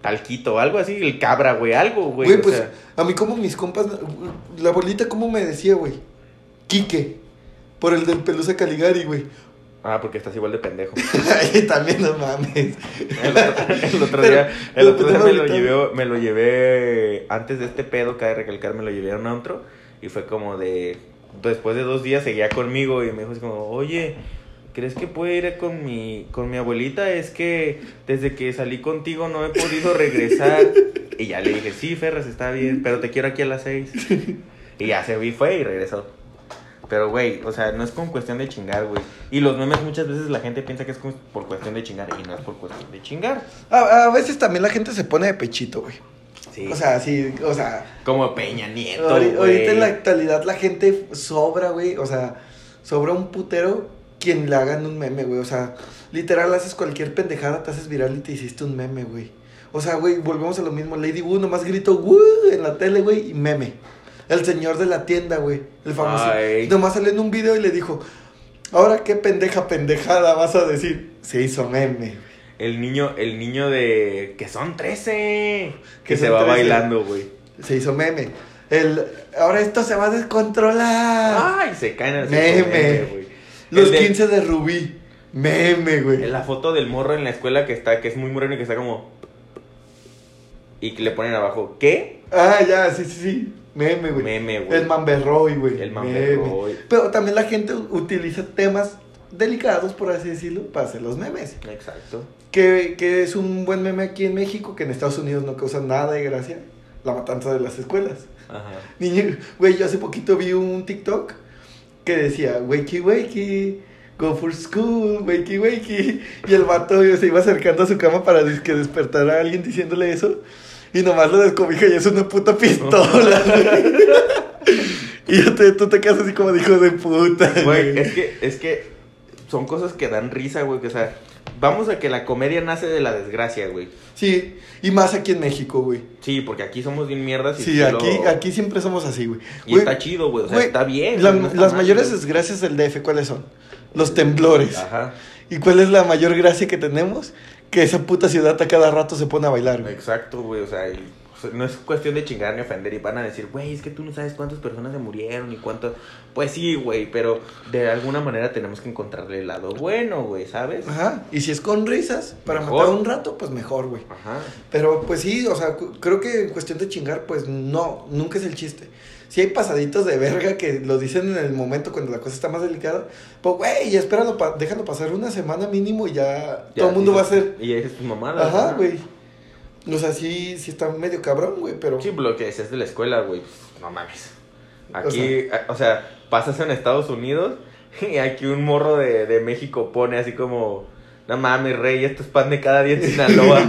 talquito, algo así, el cabra, güey, algo, güey. Güey, pues sea, a mí como mis compas, la bolita como me decía, güey. Quique. Por el del Pelusa Caligari, güey. Ah, porque estás igual de pendejo. Ay, también no mames. El otro, el otro Pero- día, el otro día me lo llevé, me lo llevé antes de este pedo, cabe recalcar, me lo llevé a un antro y fue como de, después de dos días seguía conmigo y me dijo así como, oye, ¿crees que puedo ir con mi, con mi abuelita? Es que desde que salí contigo no he podido regresar. Y ya le dije, sí, Ferras, está bien, pero te quiero aquí a las seis. Y ya se vi, fue y regresó. Pero, güey, o sea, no es con cuestión de chingar, güey. Y los memes muchas veces la gente piensa que es por cuestión de chingar y no es por cuestión de chingar. A, a veces también la gente se pone de pechito, güey. Sí. O sea, sí, o sea. como Peña Nieto, güey. ahorita en la actualidad la gente sobra, güey. O sea, sobra un putero quien le hagan un meme, güey. O sea, literal haces cualquier pendejada, te haces viral y te hiciste un meme, güey. O sea, güey, volvemos a lo mismo. Lady Wu nomás gritó Wu en la tele, güey, y meme. El señor de la tienda, güey. El famoso. Ay. Nomás salió en un video y le dijo, ahora qué pendeja pendejada vas a decir. Se hizo meme. El niño, el niño de... Que son 13. Que, se va 13. bailando, güey. Se hizo meme. El, ahora esto se va a descontrolar. Ay, se caen en el Meme. güey. Los del- 15 de Rubí. Meme, güey. La foto del morro en la escuela que está, que es muy moreno y que está como. Y que le ponen abajo, ¿qué? Ah, ya, sí, sí, sí. Meme, güey. Meme, güey. El Mamberroy, güey. El. Mamberroy. Pero también la gente utiliza temas delicados, por así decirlo, para hacer los memes. Exacto. Que, que es un buen meme aquí en México, que en Estados Unidos no causa nada de gracia. La matanza de las escuelas. Ajá. Niño, güey, yo hace poquito vi un TikTok que decía, wakey, wakey, go for school, wakey, wakey. Y el vato se iba acercando a su cama para que despertar a alguien diciéndole eso. Y nomás lo descobija y es una puta pistola, güey. Y yo te, tú te quedas así como de hijo de puta, Güey, es que, es que son cosas que dan risa, güey. O sea, vamos a que la comedia nace de la desgracia, güey. Sí, y más aquí en México, güey. Sí, porque aquí somos bien mierdas y Sí, aquí, aquí siempre somos así, güey. Y Güey, está chido, güey. O sea, güey, está bien. la- güey, no está las mal, mayores güey. desgracias del DF, ¿cuáles son? Los temblores. Ajá. ¿Y cuál es la mayor gracia que tenemos? Que esa puta ciudad a cada rato se pone a bailar, güey. Exacto, güey. O sea, y- o sea, no es cuestión de chingar ni ofender. Y van a decir, güey, es que tú no sabes cuántas personas se murieron y cuántas. Pues sí, güey. Pero de alguna manera tenemos que encontrarle el lado bueno, güey, ¿sabes? Ajá. Y si es con risas, para Mejor. matar un rato, pues mejor, güey. Ajá. Pero pues sí, o sea, creo que en cuestión de chingar, pues no, nunca es el chiste. Si hay pasaditos de verga que lo dicen en el momento cuando la cosa está más delicada, pues güey, espéralo, pa- déjalo pasar una semana mínimo y ya, Ya, todo el mundo va a ser. Y dices tus mamadas. Ajá, güey. O sea, sí, sí está medio cabrón, güey, pero. Sí, lo que decías de la escuela, güey. pues, no mames. O Aquí, o sea, pasas en Estados Unidos y aquí un morro de, de México pone así como, no mames, rey, esto es pan de cada día en Sinaloa.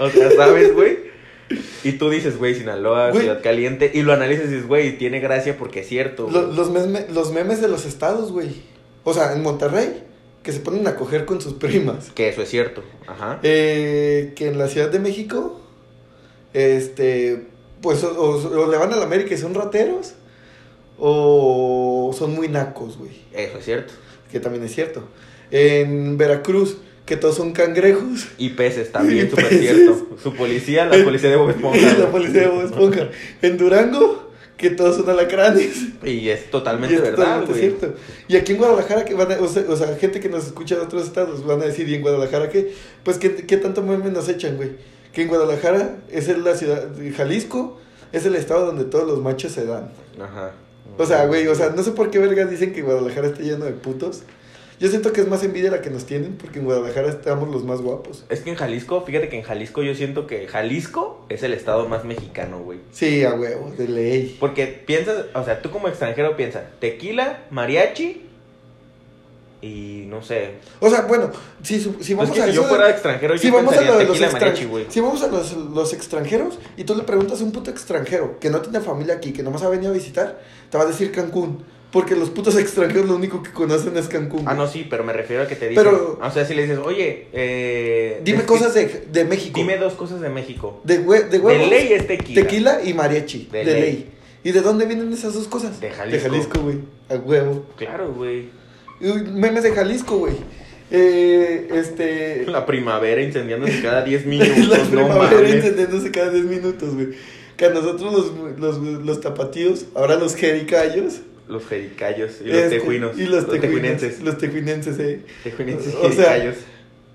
o sea, ¿sabes, güey? Y tú dices, güey, Sinaloa, Güey. ciudad caliente, y lo analizas y dices, güey, tiene gracia porque es cierto. Lo- los, meme- los memes de los estados, güey. O sea, en Monterrey, que se ponen a coger con sus primas. Que eso es cierto. Ajá. Eh, que en la Ciudad de México, este, pues o, o- o le van a la América y son rateros, o son muy nacos, güey. Eso es cierto. Que también es cierto. En Veracruz, que todos son cangrejos. Y peces también, súper cierto. Su policía, la policía de Bob Esponja. la policía de Bob Esponja. En Durango, que todos son alacranes. Y es Y totalmente es verdad, totalmente güey. cierto. Y aquí en Guadalajara, que van a, o, sea, o sea, gente que nos escucha de otros estados, van a decir, ¿y en Guadalajara qué? Pues, ¿qué, qué tanto meme nos echan, güey? Que en Guadalajara es la ciudad, Jalisco es el estado donde todos los machos se dan. Ajá. O sea, güey, o sea, no sé por qué vergas dicen que Guadalajara está lleno de putos. Yo siento que es más envidia la que nos tienen, porque en Guadalajara estamos los más guapos. Es que en Jalisco, fíjate que en Jalisco yo siento que Jalisco es el estado más mexicano, güey. Sí, a huevo, de ley. Porque piensas, o sea, tú como extranjero piensas tequila, mariachi y no sé. O sea, bueno, si, si Pues vamos que a si de- extranjero, yo Si vamos a pensaría lo de los tequila, mariachi, extranjeros, güey. si vamos a los, los extranjeros y tú le preguntas a un puto extranjero que no tiene familia aquí, que nomás ha venido a visitar, te va a decir Cancún. Porque los putos extranjeros lo único que conocen es Cancún. Ah, no, sí, pero me refiero a que te dicen. Pero- o sea, si le dices, oye, eh, Dime cosas de, de México. Dime dos cosas de México. de, hue- de De huevos. ley es tequila. Tequila y mariachi. De De, ley. ley. ¿Y de dónde vienen esas dos cosas? De Jalisco. De Jalisco, güey. A huevo. Claro, güey. Memes de Jalisco, güey. Eh, este. La primavera incendiándose cada 10 minutos, la no primavera mames. encendiéndose cada 10 minutos, güey. Que a nosotros los, los, los tapatíos, ahora los jericayos. Los jericayos y los tejuinos. Y los, tejuinenses. Los tejuinenses, eh. Tejuinenses y O sea, jericayos.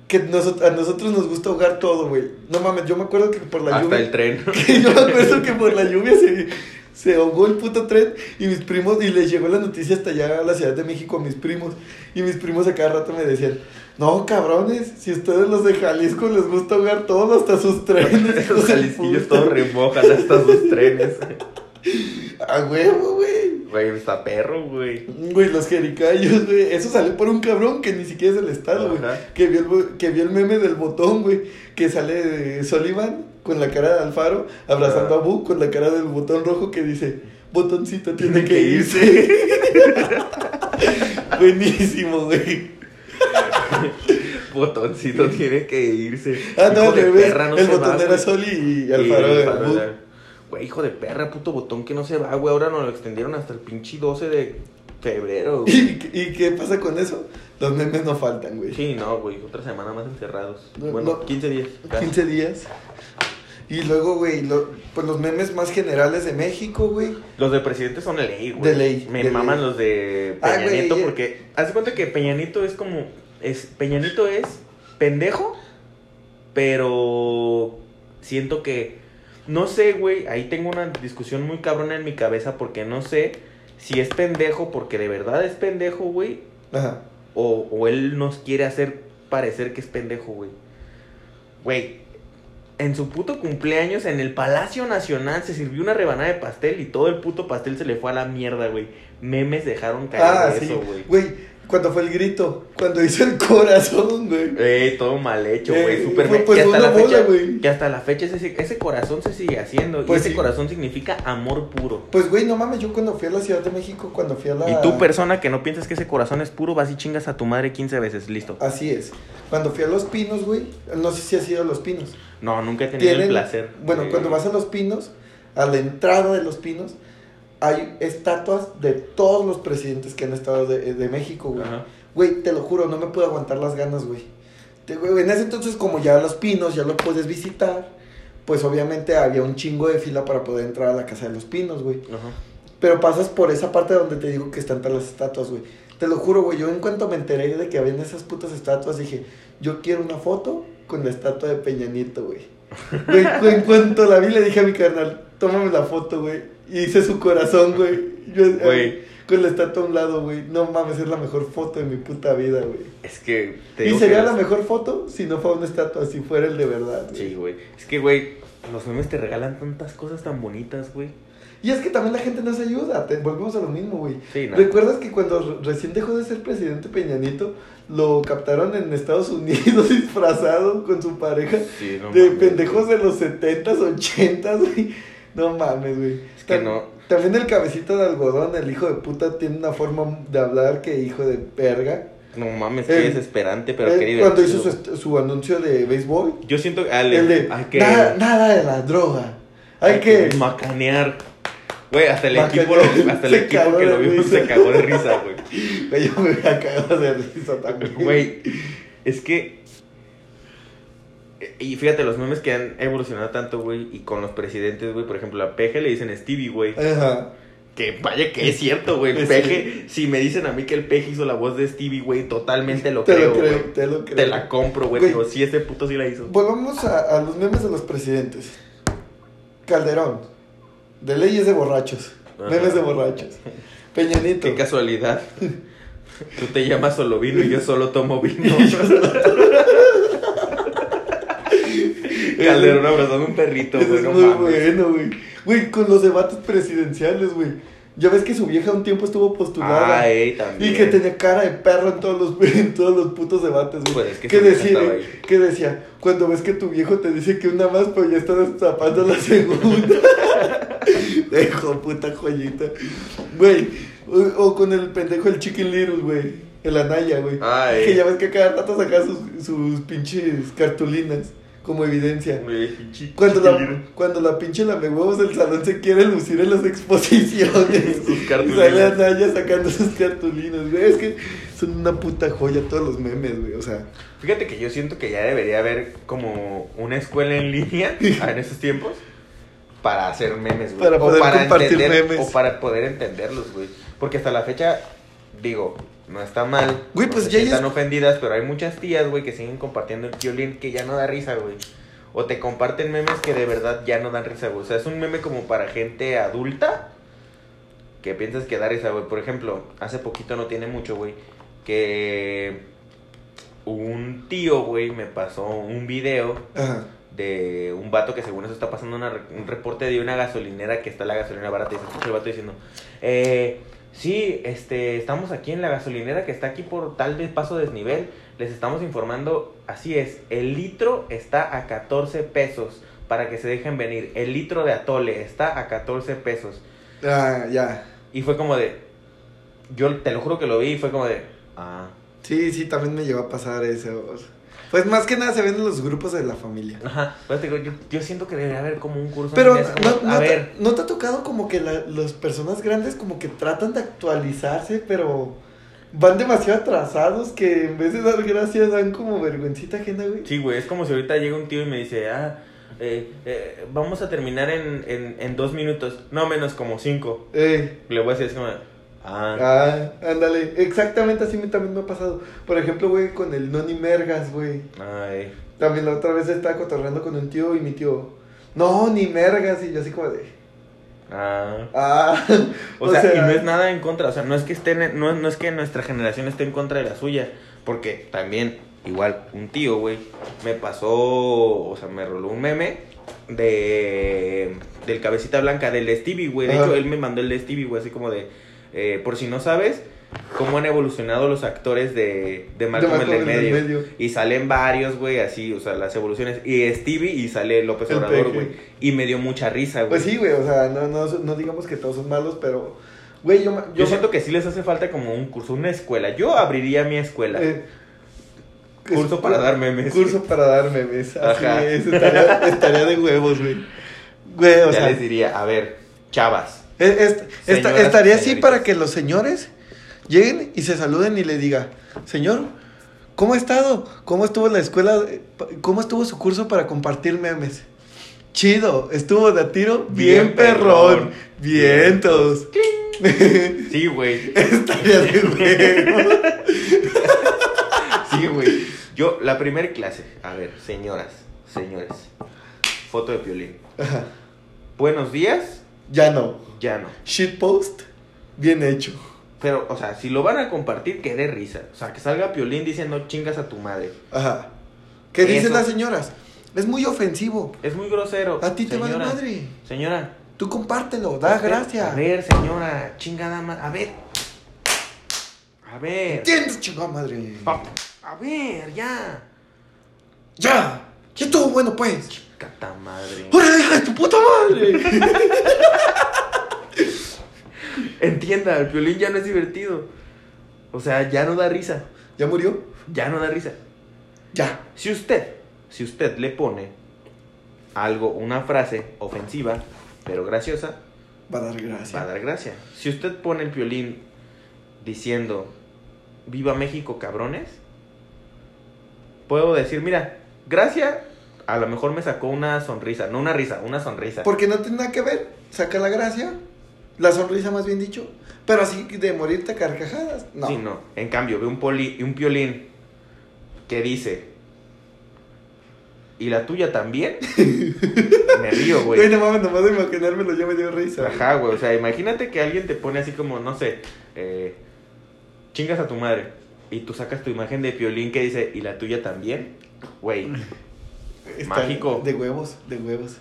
Que nos- a nosotros nos gusta ahogar todo, güey. No mames, yo me acuerdo que por la Hasta lluvia. el tren. que yo me acuerdo que por la lluvia se, se ahogó el puto tren y mis primos, y les llegó la noticia hasta allá a la Ciudad de México a mis primos. Y mis primos a cada rato me decían, no, cabrones, si ustedes los de Jalisco les gusta ahogar todo, hasta sus trenes. De jalisquillos puta". todos remojan hasta sus trenes. A huevo, güey. Güey, está perro, güey. Güey, los jericayos, güey. Eso salió por un cabrón que ni siquiera es el estado, güey. Que vio, el, que vio el meme del botón, güey. Que sale de Sullivan con la cara de Alfaro, abrazando a Bu con la cara del botón rojo que dice, botoncito tiene que irse. Buenísimo, güey. Botoncito tiene que irse. Ah, no, revés. perra, no el botón va, era. Soli y Y Alfaro era Alfaro Güey, hijo de perra, puto botón que no se va, güey. Ahora nos lo extendieron hasta el pinche 12 de febrero, güey. ¿Y, ¿Y qué pasa con eso? Los memes no faltan, güey. Sí, no, güey. Otra semana más encerrados. No, bueno, no. 15 días. casi. 15 días. Y luego, güey, lo- pues los memes más generales de México, güey. Los de presidente son de ley, güey. De ley, Me de maman ley. los de Ay, Peña Nieto porque. Haz cuenta que Peña Nieto es como. Es, Peña Nieto es pendejo, pero siento que. No sé, güey. Ahí tengo una discusión muy cabrona en mi cabeza porque no sé si es pendejo porque de verdad es pendejo, güey. Ajá. O, o él nos quiere hacer parecer que es pendejo, güey. Güey, en su puto cumpleaños en el Palacio Nacional se sirvió una rebanada de pastel y todo el puto pastel se le fue a la mierda, güey. Memes dejaron caer Ah, de sí. eso, güey. Güey, cuando fue el grito, cuando hizo el corazón, güey. Eh, todo mal hecho, Eh, güey. Súper fue- me- pues que hasta la bola, fecha, güey. que hasta la fecha ese, ese corazón se sigue haciendo. Pues y ese sí. corazón significa amor puro. Pues, güey, no mames, yo cuando fui a la Ciudad de México, cuando fui a la... Y tú, persona que no piensas que ese corazón es puro, vas y chingas a tu madre 15 veces. Listo. Así es. Cuando fui a Los Pinos, güey, no sé si has ido a Los Pinos. No, nunca he tenido el placer. Bueno, cuando vas a Los Pinos, a la entrada de Los Pinos, hay estatuas de todos los presidentes que han estado de, de México, güey. Ajá. Güey, te lo juro, no me puedo aguantar las ganas, güey. Te- güey, En ese entonces, como ya Los Pinos, ya lo puedes visitar, pues obviamente había un chingo de fila para poder entrar a la Casa de los Pinos, güey. Ajá. Pero pasas por esa parte donde te digo que están todas las estatuas, güey. Te lo juro, güey. Yo en cuanto me enteré de que habían esas putas estatuas, dije, yo quiero una foto con la estatua de Peña Nieto, güey. Güey, güey, en cuanto la vi, le dije a mi carnal, tómame la foto, güey. Y hice su corazón, güey. Yo, eh, Güey. Con la estatua a un lado, güey. No mames, es la mejor foto de mi puta vida, güey. Es que. te Y sería que la mejor foto si no fuera una estatua, si fuera el de verdad, güey. Sí, güey. Es que, güey, los memes te regalan tantas cosas tan bonitas, güey. Y es que también la gente nos ayuda. Te, volvemos a lo mismo, güey. Sí, no. ¿Recuerdas que cuando re- recién dejó de ser presidente Peña Nieto, lo captaron en Estados Unidos disfrazado con su pareja Sí, no de mames, pendejos güey. de los 70s, 80s, güey? No mames, güey. Es que Tam- no. También el cabecito de algodón, el hijo de puta, tiene una forma de hablar que hijo de perga. No mames, qué El- desesperante, pero Él, qué divertido. cuando hizo su, su anuncio de béisbol, Yo siento que. Ale, el de hay que. nada, nada de la droga. Hay, que... Macanear. Güey, hasta el Macanear. equipo, lo- hasta el equipo que lo vimos se cagó de risa, güey. Güey, Yo me había cagado de risa también. Güey, es que. Y fíjate, los memes que han evolucionado tanto, güey, y con los presidentes, güey, por ejemplo, a Peje le dicen Stevie, güey. Ajá. Que vaya que es cierto, güey. Peje, si me dicen a mí que el Peje hizo la voz de Stevie, güey, totalmente lo Te creo, lo creo, te lo creo. Te la compro, güey. Digo, sí, ese puto sí la hizo. Volvamos a, a los memes de los presidentes. Calderón. De leyes de borrachos. Ajá. Memes de borrachos. Peñanito. Qué casualidad. Tú te llamas solo vino y yo solo tomo vino. Calderón abrazando un perrito, Eso güey. es No muy mames. bueno, güey. Güey, con los debates presidenciales, güey. Ya ves que su vieja un tiempo estuvo postulada. Ah, ey, también. Y que tenía cara de perro en todos los, en todos los putos debates, güey. Pues es que decía, que decía, cuando ves que tu viejo te dice que una más, pero ya está destapando la segunda. Dejo, puta joyita. Güey, o, o con el pendejo el Chicken Little, güey. El Anaya, güey. Ay. Que ya ves que cada rato saca sus, sus pinches cartulinas como evidencia. Pinche Cuando la, cuando la pinche lamehuevos del salón se quiere lucir en las exposiciones. Sus Y cartulinas. sale Anaya sacando sus cartulinas, güey. Es que son una puta joya todos los memes, güey. O sea, Fíjate que yo siento que ya debería haber como una escuela en línea en esos tiempos para hacer memes, güey. Para poder compartir entender, memes. O para poder entenderlos, güey. Porque hasta la fecha, digo, no está mal. Güey, no pues se ya sientan es- ofendidas, pero hay muchas tías, güey, que siguen compartiendo el violín que ya no da risa, güey. O te comparten memes que de verdad ya no dan risa, güey. O sea, es un meme como para gente adulta que piensas que da risa, güey. Por ejemplo, hace poquito, no tiene mucho, güey, que un tío, güey, me pasó un video ajá. de un vato que según eso está pasando una un reporte de una gasolinera que está la gasolina barata y se escucha el vato diciendo, eh, sí, este, estamos aquí en la gasolinera que está aquí por tal de paso desnivel, les estamos informando, así es, el litro está a 14 pesos para que se dejen venir, el litro de atole está a 14 pesos. Ah, ya. Y fue como de, yo te lo juro que lo vi y fue como de, ah. Sí, sí, también me llegó a pasar eso. Pues más que nada se ven en los grupos de la familia. Ajá, pues te digo, yo, yo siento que debería haber como un curso. Pero no, es como, no a te, ver, ¿no te ha tocado como que la- las personas grandes como que tratan de actualizarse, pero van demasiado atrasados que en vez de dar gracias dan como vergüencita ajena, güey? Sí, güey, es como si ahorita llega un tío y me dice, ah, eh, eh, vamos a terminar en, en, en dos minutos, no menos como cinco. Eh, Le voy a decir así como, ah, ah, ándale. Exactamente así me, también me ha pasado. Por ejemplo, güey, con el Noni Mergas, güey. ay. También la otra vez estaba cotorreando con un tío y mi tío, no, ni mergas. Y yo así como de, Ah. ah. O, sea, y no es nada en contra, o sea, no es que estén, no, no es que nuestra generación esté en contra de la suya, porque también, igual, un tío, güey, me pasó, o sea, me roló un meme de del cabecita blanca, del de Stevie, güey, de Ajá. hecho, él me mandó el de Stevie, güey, así como de, eh, por si no sabes, cómo han evolucionado los actores de, de Malcolm, Malcolm el del el del medio. Y salen varios, güey, así, o sea, las evoluciones. Y Stevie y sale López El Obrador, güey. Y me dio mucha risa, güey. Pues sí, güey, o sea, no, no, no digamos que todos son malos, pero, güey, yo, Yo me- siento que sí les hace falta como un curso, una escuela. Yo abriría mi escuela. eh, Curso para dar memes. Curso para dar memes. Así Ajá. es, estaría, estaría de huevos, güey. Güey, o ya sea, les diría, a ver, chavas. Es- es- Señoras, estaría así señoritas. para que los señores lleguen y se saluden y le diga, señor, ¿cómo ha estado? ¿Cómo estuvo la escuela? ¿Cómo estuvo su curso para compartir memes? Chido, estuvo de a tiro, bien, Bien perrón, vientos. Sí, güey. estaría de huevos. Sí, güey. Yo, la primera clase, a ver, señoras, señores. Foto de piolín. Ajá. Buenos días, Ya no. ya no. Shitpost, bien hecho. Pero, o sea, si lo van a compartir, que dé risa. O sea, que salga piolín diciendo chingas a tu madre. Ajá. ¿Qué dicen las señoras? Es muy ofensivo. Es muy grosero. A ti te vale Señora, madre. Señora. Tú compártelo, da usted- gracia. A ver, señora, chingada madre. A ver. A ver. ¿Entiendes, chingada madre? A, a ver, ya. ¡Ya! ¡Ya estuvo bueno, pues! Cata madre. ¡Órale, hija de tu puta madre! Entienda, el violín ya no es divertido. O sea, ya no da risa. ¿Ya murió? Ya no da risa. Ya. Si usted, si usted le pone algo, una frase ofensiva, pero graciosa, Va a dar gracia. va a dar gracia. Si usted pone el violín diciendo, viva México, cabrones, puedo decir, mira, gracia, a lo mejor me sacó una sonrisa, no una risa, una sonrisa. Porque no tiene nada que ver. Saca la gracia. La sonrisa, más bien dicho. Pero así de morirte a carcajadas. No. Sí, no. En cambio, ve un, poli, un piolín que dice, ¿y la tuya también? me río, Güey, güey. no mames, nomás de imaginármelo ya me dio risa. Ajá, güey. O sea, imagínate que alguien te pone así como, no sé, eh, chingas a tu madre. Y tú sacas tu imagen de piolín que dice, ¿y la tuya también? Güey. Está Mágico. De huevos, de huevos.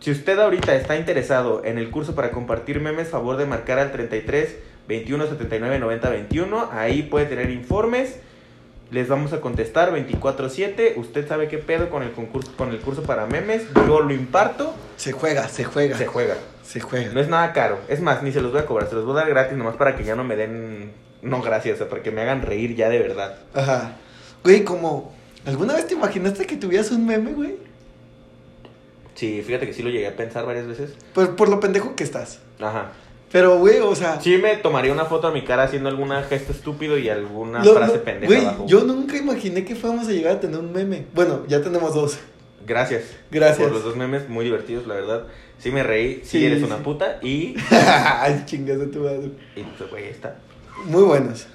Si usted ahorita está interesado en el curso para compartir memes, favor de marcar al 33 21 79 90 21. Ahí puede tener informes. Les vamos a contestar 24/7. Usted sabe qué pedo con el concurso con el curso para memes. Yo lo imparto. Se juega, se juega. Se juega. Se juega. No es nada caro. Es más, ni se los voy a cobrar. Se los voy a dar gratis nomás para que ya no me den no gracias, o sea, para que me hagan reír ya de verdad. Ajá. Güey, como. ¿Alguna vez te imaginaste que tuvieras un meme, güey? Sí, fíjate que sí lo llegué a pensar varias veces. Pues por lo pendejo que estás. Ajá. Pero, güey, o sea. Sí me tomaría una foto a mi cara haciendo algún gesto estúpido y alguna lo- frase lo- pendeja Güey, abajo. yo nunca imaginé que fuéramos a llegar a tener un meme. Bueno, ya tenemos dos. Gracias. Gracias. Por los dos memes muy divertidos, la verdad. Sí me reí, sí, Sí, eres sí. una puta y... Ay, chingas de tu madre. Y pues, güey, está. Muy buenos.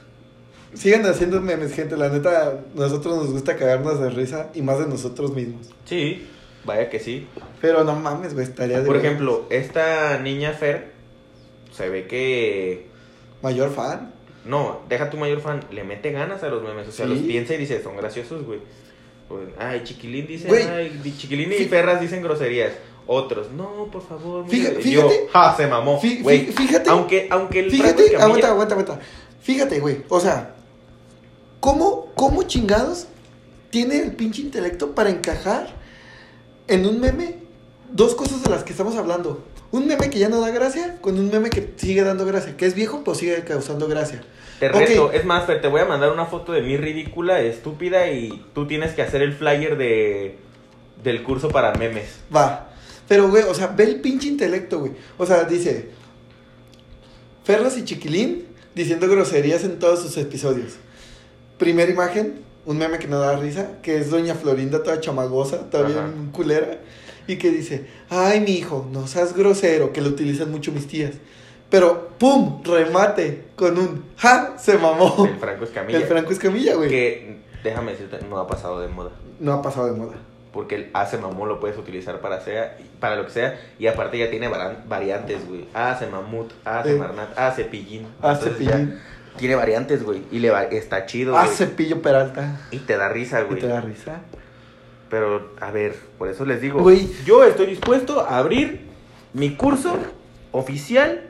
Sigan haciendo memes, gente. La neta, nosotros nos gusta cagarnos de risa y más de nosotros mismos. Sí, vaya que sí. Pero no mames, güey, estaría de. Por ejemplo, esta niña Fer, se ve que... Mayor fan. No, deja tu mayor fan, le mete ganas a los memes. O sea, Sí. los piensa y dice, son graciosos, güey. Pues, Ay, Chiquilín dice, Güey. ay, Chiquilín y Ferras dicen groserías. Otros, no, por favor. Fíjate- mire". fíjate- Yo, ja, se mamó, güey. fíjate- Aunque, aunque el Fíjate, aguanta, aguanta, aguanta. Fíjate, güey. O sea, ¿cómo, ¿cómo chingados tiene el pinche intelecto para encajar en un meme dos cosas de las que estamos hablando? Un meme que ya no da gracia con un meme que sigue dando gracia. Que es viejo, pero sigue causando gracia. Te reto, es más, te voy a mandar una foto de mí ridícula, estúpida, y tú tienes que hacer el flyer de del curso para memes. Va. Pero, güey, o sea, ve el pinche intelecto, güey. O sea, dice. Ferras y Chiquilín diciendo groserías en todos sus episodios. Primera imagen, un meme que no da risa, que es Doña Florinda toda chamagosa, toda Ajá. bien culera. y que dice, ay, mi hijo, no seas grosero, que lo utilizan mucho mis tías. Pero, ¡pum! Remate con un ¡ja! Se mamó. El Franco Escamilla. El Franco Escamilla, güey. Que, déjame decirte, no ha pasado de moda. No ha pasado de moda. Porque el hace mamón lo puedes utilizar para sea, para lo que sea. Y aparte ya tiene variantes, güey. Hace mamut, hace Sí. marnat, hace pillín. Hace Entonces ya pillín. Tiene variantes, güey. Y le va, está chido, Ah, güey. Cepillo Peralta. Y te da risa, ¿Y güey. te da risa? Pero, a ver, por eso les digo. Güey. Yo estoy dispuesto a abrir mi curso oficial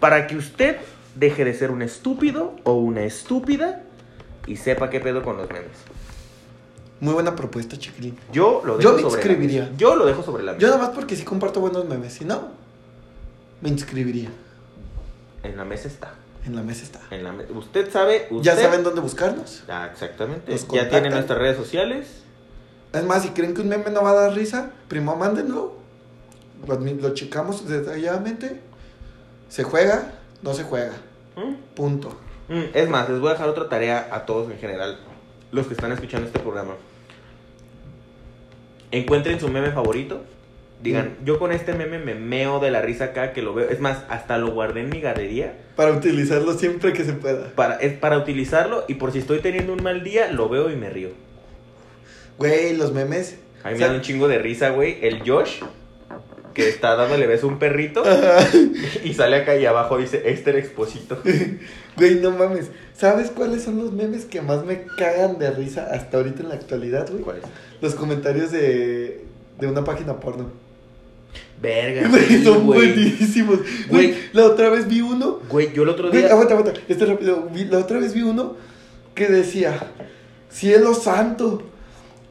para que usted deje de ser un estúpido o una estúpida y sepa qué pedo con los memes. Muy buena propuesta, chiquilín. Yo lo Yo dejo me sobre inscribiría. la mesa. Yo lo dejo sobre la Yo mesa. nada más porque sí comparto buenos memes. Si no, me inscribiría. En la mesa está. En la mesa está. En la me- Usted sabe. Usted... Ya saben dónde buscarnos. Ah, exactamente. Ya tienen nuestras redes sociales. Es más, si creen que un meme no va a dar risa, primo, mándenlo. Lo, lo checamos detalladamente. Se juega, no se juega. ¿Mm? Punto. Mm, Es más, les voy a dejar otra tarea a todos en general, los que están escuchando este programa. Encuentren su meme favorito. Digan, yo con este meme me meo de la risa acá que lo veo. Es más, hasta lo guardé en mi galería. Para utilizarlo siempre que se pueda. Para, es para utilizarlo y por si estoy teniendo un mal día, lo veo y me río. Güey, los memes. A mí O me sea, da un chingo de risa, güey. El Josh, que está dándole beso a un perrito Ajá. y sale acá y abajo dice, este era Exposito. Güey, no mames. ¿Sabes cuáles son los memes que más me cagan de risa hasta ahorita en la actualidad, güey? ¿Cuál es? Los comentarios de, de una página porno. Verga, Güey, sí, son güey. buenísimos. Güey. Güey, la otra vez vi uno. Güey, yo el otro Güey, día... aguanta, aguanta. Este rápido. La otra vez vi uno que decía: Cielo santo,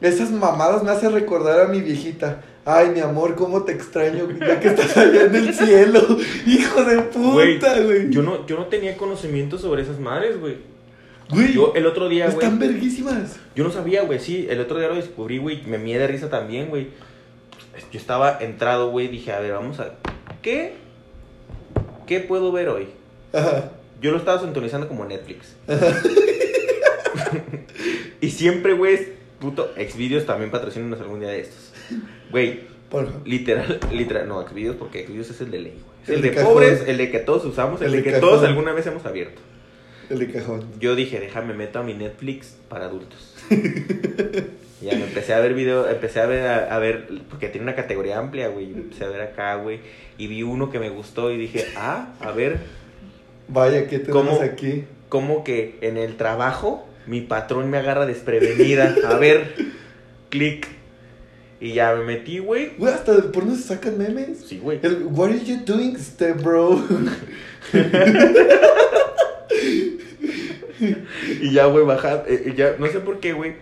esas mamadas me hacen recordar a mi viejita. Ay, mi amor, cómo te extraño, ya que estás allá en el cielo. Hijo de Güey, puta, güey. Yo no, yo no tenía conocimiento sobre esas madres, güey. Güey, Yo el otro día, güey. están verguísimas. Yo no sabía, güey. Sí, el otro día lo descubrí, güey. Me mié de risa también, güey. Yo estaba entrado, güey. Dije, a ver, vamos a. ¿Qué? ¿Qué puedo ver hoy? Ajá. Yo lo estaba sintonizando como Netflix. y siempre, güey, puto. Xvideos también patrocínanos algún día de estos. Güey, literal, literal. No, Xvideos porque Xvideos es el de ley, güey. Es El el, de pobres, el de que todos usamos, el, El de de que cajón. todos alguna vez hemos abierto. El de cajón. Yo dije, déjame meto a mi Netflix para adultos. ya me empecé a ver video, empecé a ver, a, a ver, porque tiene una categoría amplia, güey. y Empecé a ver acá, güey. Y vi uno que me gustó y dije, ah, a ver, Vaya, ¿qué tenemos ¿Cómo? aquí? como que en el trabajo mi patrón me agarra desprevenida. A ver, clic. Y ya me metí, güey. Güey, hasta del porno se sacan memes. Sí, güey. El, What are you doing, step bro? Y ya, güey, bajar. eh, ya, no sé por qué, güey.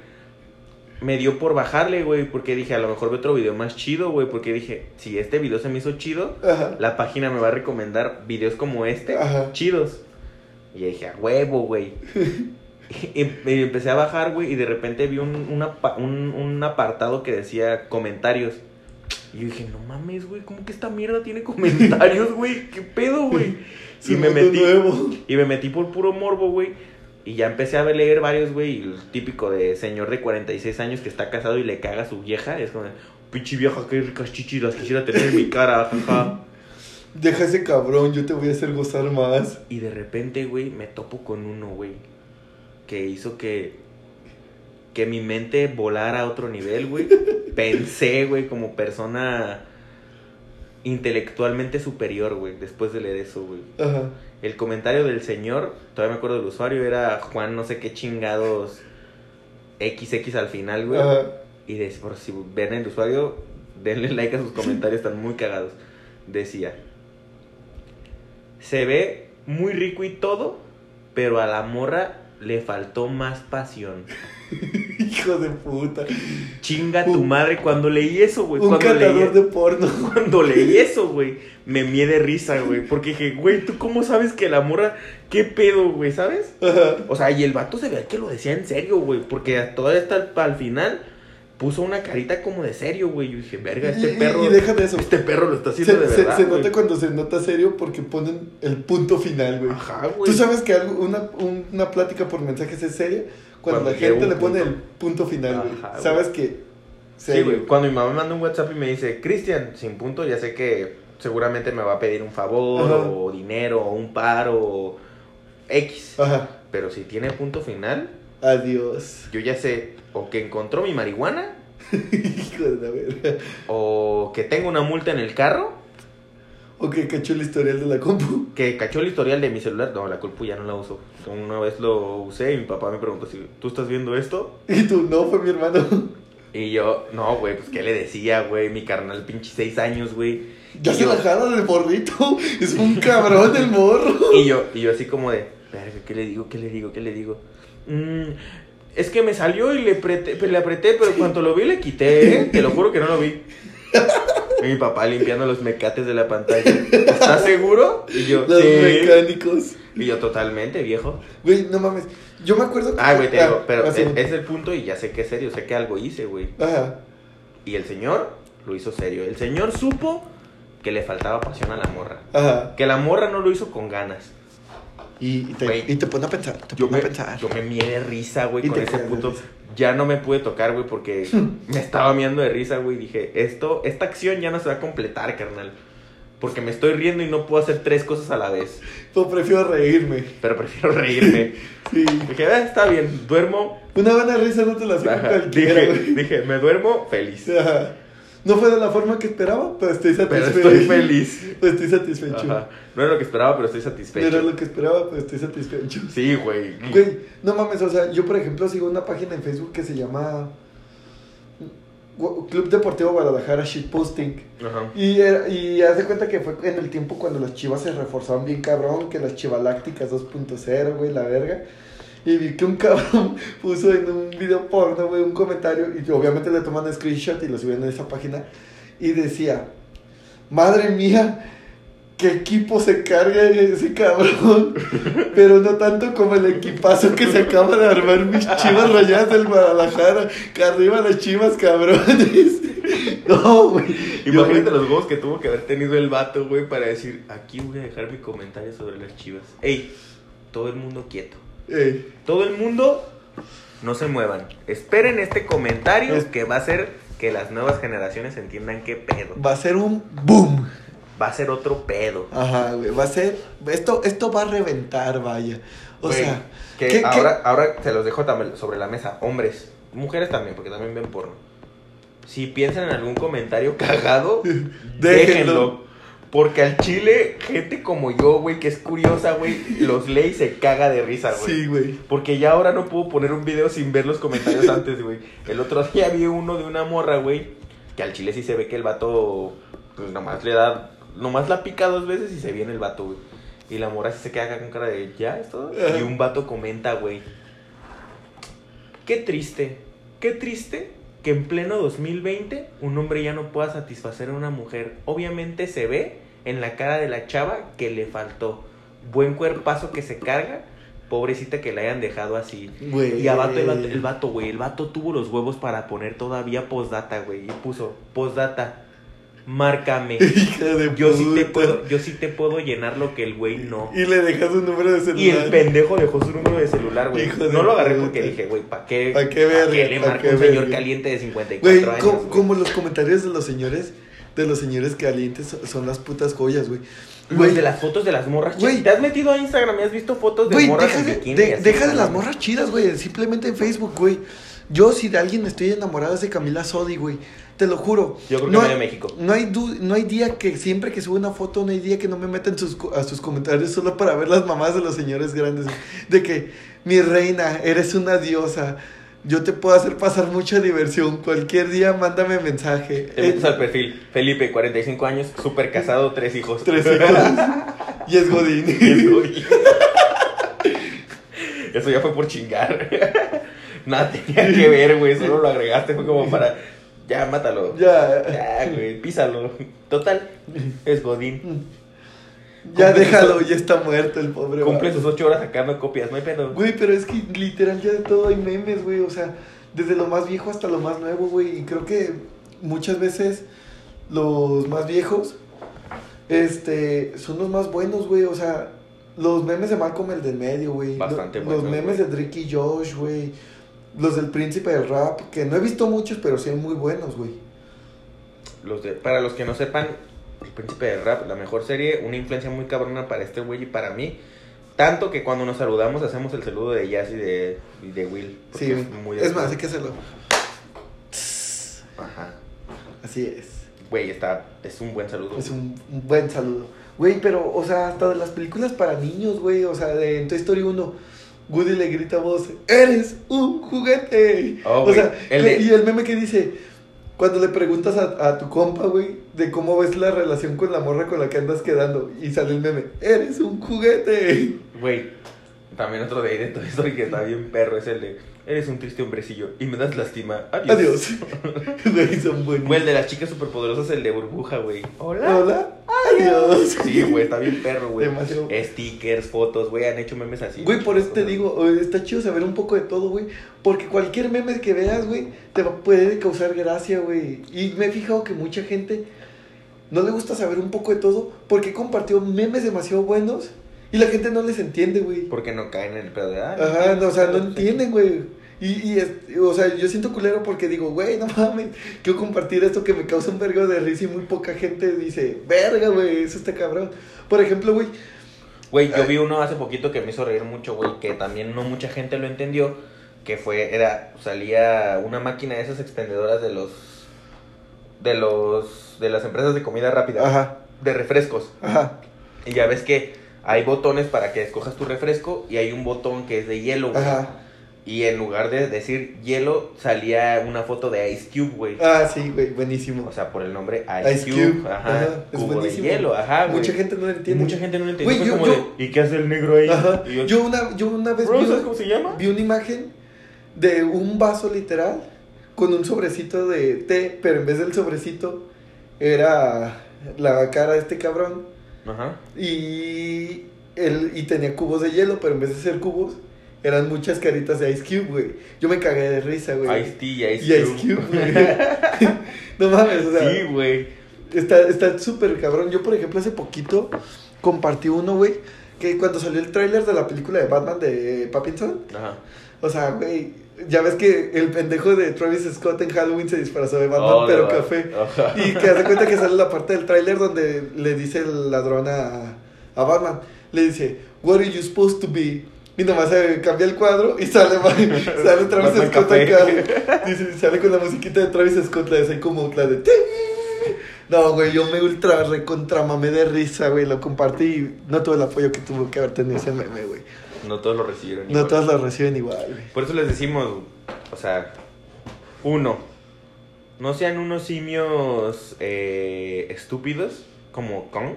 Me dio por bajarle, güey. Porque dije, a lo mejor ve otro video más chido, güey. Porque dije, si este video se me hizo chido, Ajá. la página me va a recomendar videos como este, Ajá. chidos. Y dije, a huevo, güey. y, empecé a bajar, güey. Y de repente vi un, un, un- un apartado que decía comentarios. Y yo dije, no mames, güey. ¿Cómo que esta mierda tiene comentarios, güey? ¿Qué pedo, güey? Y me metí. nuevo. Y me metí por puro morbo, güey. Y ya empecé a leer varios, güey. El típico de señor de 46 años que está casado y le caga a su vieja. Es como, pinche vieja, qué ricas chichis las quisiera tener en mi cara, jaja. Deja ese cabrón, yo te voy a hacer gozar más. Y de repente, güey, me topo con uno, güey. Que hizo que. Que mi mente volara a otro nivel, güey. Pensé, güey, como persona intelectualmente superior, güey, después de leer eso, güey. Ajá. El comentario del señor, todavía me acuerdo del usuario, era Juan no sé qué chingados XX al final, güey. Ajá. Y de, por si ven el usuario, denle like a sus comentarios, están muy cagados. Decía, se ve muy rico y todo, pero a la morra le faltó más pasión. Hijo de puta. Chinga tu madre cuando leí eso, güey. Un Cuando leí, de porno. cuando leí eso, güey, me mié de risa, güey. Porque dije, güey, ¿tú cómo sabes que la morra, qué pedo, güey, ¿sabes? Ajá. O sea, y el vato se veía que lo decía en serio, güey. Porque todavía hasta al final puso una carita como de serio, güey. Yo dije, verga, este Y- perro. Y, deja de eso. Este perro lo está Se, haciendo de se- verdad. se güey. nota cuando se nota serio porque ponen el punto final, güey. Ajá, güey. Tú sabes que algo- una, un- una plática por mensajes es seria cuando, Cuando la gente le pone punto. el punto final, güey. Sabes que Sí, güey. Cuando mi mamá me manda un WhatsApp y me dice, Cristian, sin punto, ya sé que seguramente me va a pedir un favor, Ajá. o dinero, o un paro, o X. Ajá. Pero si tiene punto final, Adiós. yo ya sé o que encontró mi marihuana, Hijo de la verga. o que tengo una multa en el carro, O que cachó el historial de la compu. que cachó el historial de mi celular. No, la culpa ya no la uso. Una vez lo usé y mi papá me preguntó si tú estás viendo esto. Y tú, no, fue mi hermano. Y yo, no, güey, pues qué le decía, güey, mi carnal, pinche seis años, güey. Ya Y se yo- jala del morrito. Es un cabrón el morro. Y yo, y yo así como de, verga, ¿qué le digo? ¿Qué le digo? ¿Qué le digo? "Mm, es que me salió y le apreté, le apreté, pero cuando lo vi le quité, ¿eh? Te lo juro que no lo vi. Y mi papá limpiando los mecates de la pantalla. ¿Estás seguro? Y yo, Los sí. mecánicos. Y yo, totalmente, viejo. Güey, no mames. Yo me acuerdo que. Ah, güey, te digo, pero ah, es, es el punto y ya sé que es serio, sé que algo hice, güey. Ajá. Y el señor lo hizo serio. El señor supo que le faltaba pasión a la morra. Ajá. Que la morra no lo hizo con ganas. Y te, Güey. y te pone a pensar. Te Yo pone me, a pensar. yo me mié de risa, güey, con ese puto. Ya no me pude tocar, güey, porque me estaba miando de risa, güey. Dije, esto, esta acción ya no se va a completar, carnal. Porque me estoy riendo y no puedo hacer tres cosas a la vez. Pues prefiero reírme. Pero prefiero reírme. Sí. Dije, "Ah, está bien, duermo. Una buena risa no te la hace cualquiera, Dije, dije, me duermo feliz. Ajá. No fue de la forma que esperaba, pero estoy Pero satisfecho. estoy feliz. Pero estoy satisfecho. Ajá. No era lo que esperaba, pero estoy No satisfecho. era lo que esperaba, pero estoy satisfecho. Sí, güey. Güey, no mames, o sea, yo por ejemplo sigo una página en Facebook que se llama Club Deportivo Guadalajara Shitposting. Ajá. Y, era- y haz de cuenta que fue en el tiempo cuando las chivas se reforzaban bien cabrón, que las chivalácticas 2.0, güey, la verga. Y vi que un cabrón puso en un video porno, güey, un comentario, y obviamente le toman screenshot y lo subieron en esa página, y decía, madre mía, qué equipo se carga ese cabrón, pero no tanto como el equipazo que se acaba de armar mis chivas rayadas del Guadalajara, que arriba las chivas cabrones. No, güey. Imagínate los huevos que tuvo que haber tenido el vato, güey, para decir, aquí voy a dejar mi comentario sobre las chivas. Ey, todo el mundo quieto. Ey, Todo el mundo, no se muevan. Esperen este comentario Es- que va a hacer que las nuevas generaciones entiendan qué pedo. va a ser un boom. Va a ser otro pedo. Ajá, güey, va a ser, esto, esto va a reventar, vaya. O Güey, sea, que ¿qué- qué? ahora, ahora se los dejo también sobre la mesa. Hombres, mujeres también, porque también ven porno. Si piensan en algún comentario cagado, Déjenlo. déjenlo. Porque al chile, gente como yo, güey, que es curiosa, güey, los lee y se caga de risa, güey. sí, güey. Porque ya ahora no puedo poner un video sin ver los comentarios antes, güey. El otro día vi uno de una morra, güey, que al chile sí se ve que el vato, pues nomás le da, nomás la pica dos veces y se viene el vato, güey. Y la morra sí se queda acá con cara de, ¿ya es todo? Ajá. Y un vato comenta, güey. Qué triste, qué triste que en pleno 2020 un hombre ya no pueda satisfacer a una mujer. Obviamente se ve en la cara de la chava que le faltó. Buen cuerpazo que se carga. Pobrecita que la hayan dejado así. Güey. Y a vato, el vato, el vato, güey, el vato tuvo los huevos para poner todavía postdata, güey. Y puso, postdata, márcame. Hija de Yo sí te puta. puedo, yo sí te puedo llenar lo que el güey no. Y le dejas un número de celular. Y el pendejo dejó su número de celular, güey. Hijo No lo agarré puta. porque dije, güey, ¿para qué? ¿Pa' qué verga? le ¿Pa' marca qué un señor caliente de 54 Güey, años? co- güey? como los comentarios de los señores, de los señores calientes son- las putas joyas, güey. Güey, de las fotos de las morras. Güey. chidas. ¿Te has metido a Instagram y has visto fotos de Güey, morras deja de, bikini? de- así? deja de las morras chidas, güey. Simplemente en Facebook, güey. Yo, si de alguien estoy enamorada es de Camila Sodi, güey. Te lo juro. Yo creo que no hay, México. No hay, du- no hay día que siempre que subo una foto, no hay día que no me metan sus, a sus comentarios solo para ver las mamás de los señores grandes. De que, mi reina, eres una diosa. Yo te puedo hacer pasar mucha diversión. Cualquier día mándame mensaje. Te metes Eh, al perfil. Felipe, 45 años, súper casado, tres hijos. Tres hijos. y es Godín. Eso ya fue por chingar. Nada tenía que ver, güey. Solo lo agregaste. Fue como para. Ya, mátalo. ya. Ya, güey, písalo. Total, es Godín. Ya Cumple déjalo, sus- ya está muerto el pobre. Cumple sus 8 horas sacando copias, no hay pedo. Güey, pero es que literal ya de todo hay memes, güey. O sea, desde lo más viejo hasta lo más nuevo, güey. Y creo que muchas veces los más viejos, este, son los más buenos, güey. O sea, los memes de Malcolm el del medio, güey. Bastante Lo- buenos, Los memes de Drake y Josh, güey. Los del príncipe del rap, que no he visto muchos, pero sí muy buenos, güey. Los de- para los que no sepan, El Príncipe del Rap, la mejor serie, una influencia muy cabrona para este güey y para mí. Tanto que cuando nos saludamos hacemos el saludo de Jazz y de, y de Will. Sí, es güey. muy Es más, hay que hacerlo. Ajá. Así es. Güey, está, es un buen saludo. Es un, un buen saludo. Güey, pero, o sea, hasta de las películas para niños, güey. O sea, de en Toy Story 1, Woody le grita a vos, ¡Eres un juguete! Oh, o sea, el que- de- y el meme que dice, cuando le preguntas a, a tu compa, güey, de cómo ves la relación con la morra con la que andas quedando, y sale el meme, ¡Eres un juguete! Güey, también otro de ahí de Toy Story que está bien perro es el de Eres un triste hombrecillo y me das lástima. Adiós. Adiós. Güey, son buenos. Güey, el de las chicas superpoderosas, el de burbuja, güey. Hola. Hola. Adiós. Sí, güey, está bien perro, güey. Demasiado. Stickers, fotos, güey, han hecho memes así. Güey, por eso te digo, está chido saber un poco de todo, güey. Porque cualquier meme que veas, güey, te va- puede causar gracia, güey. Y me he fijado que mucha gente no le gusta saber un poco de todo porque compartió memes demasiado buenos y la gente no les entiende, güey. Porque no caen en el pedo de ah, Ajá, no, o sea, no entienden, güey. Y, y es- o sea, yo siento culero porque digo, güey, no mames, quiero compartir esto que me causa un vergo de risa y muy poca gente dice, verga, güey, eso está cabrón. Por ejemplo, güey, Güey, yo vi uno hace poquito que me hizo reír mucho, güey, que también no mucha gente lo entendió, que fue, era, salía una máquina de esas expendedoras de los, de los, de las empresas de comida rápida, ajá, de refrescos, ajá, y ya ves que hay botones para que escojas tu refresco y hay un botón que es de hielo, güey, ajá. y en lugar de decir hielo, salía una foto de Ice Cube, güey, Ah, sí, güey, buenísimo. o sea, por el nombre Ice, Ice Cube, Cube, ajá, ajá, es cubo de buenísimo. hielo, ajá, güey. Mucha gente no lo entiende. mucha gente no lo entendió, Güey, fue yo- como yo- de, ¿y qué hace el negro ahí? Ajá. Yo, Yo una, yo una vez Bro, vi, ¿sabes cómo se llama? vi una imagen de un vaso literal con un sobrecito de té, pero en vez del sobrecito era la cara de este cabrón Ajá. y, él, y tenía cubos de hielo, pero en vez de ser cubos eran muchas caritas de Ice Cube, güey. Yo me cagué de risa, güey. Ice T y Ice y Ice Cube. Cube, güey. no mames, o sea, Sí, güey. Está está súper cabrón. Yo, por ejemplo, hace poquito compartí uno, güey, que cuando salió el tráiler de la película de Batman de Pattinson, Ajá. o sea, güey, ya ves que el pendejo de Travis Scott en Halloween se disfrazó de Batman, Oh, pero café. Ajá. Y que hace cuenta que sale la parte del tráiler donde le dice el ladrón a, a Batman, le dice, What are you supposed to be? Y nomás se cambia el cuadro y sale, sale Travis Batman Scott acá. Dice, sale con la musiquita de Travis Scott, la de así como la de... "Ting". No, güey, yo me ultra recontra mamé de risa, güey. Lo compartí y no tuve el apoyo que tuvo que haber tenido ese meme, güey. No todos lo recibieron. No igual. todas lo reciben igual, güey. Por eso les decimos, o sea, uno, no sean unos simios eh, estúpidos como Kong.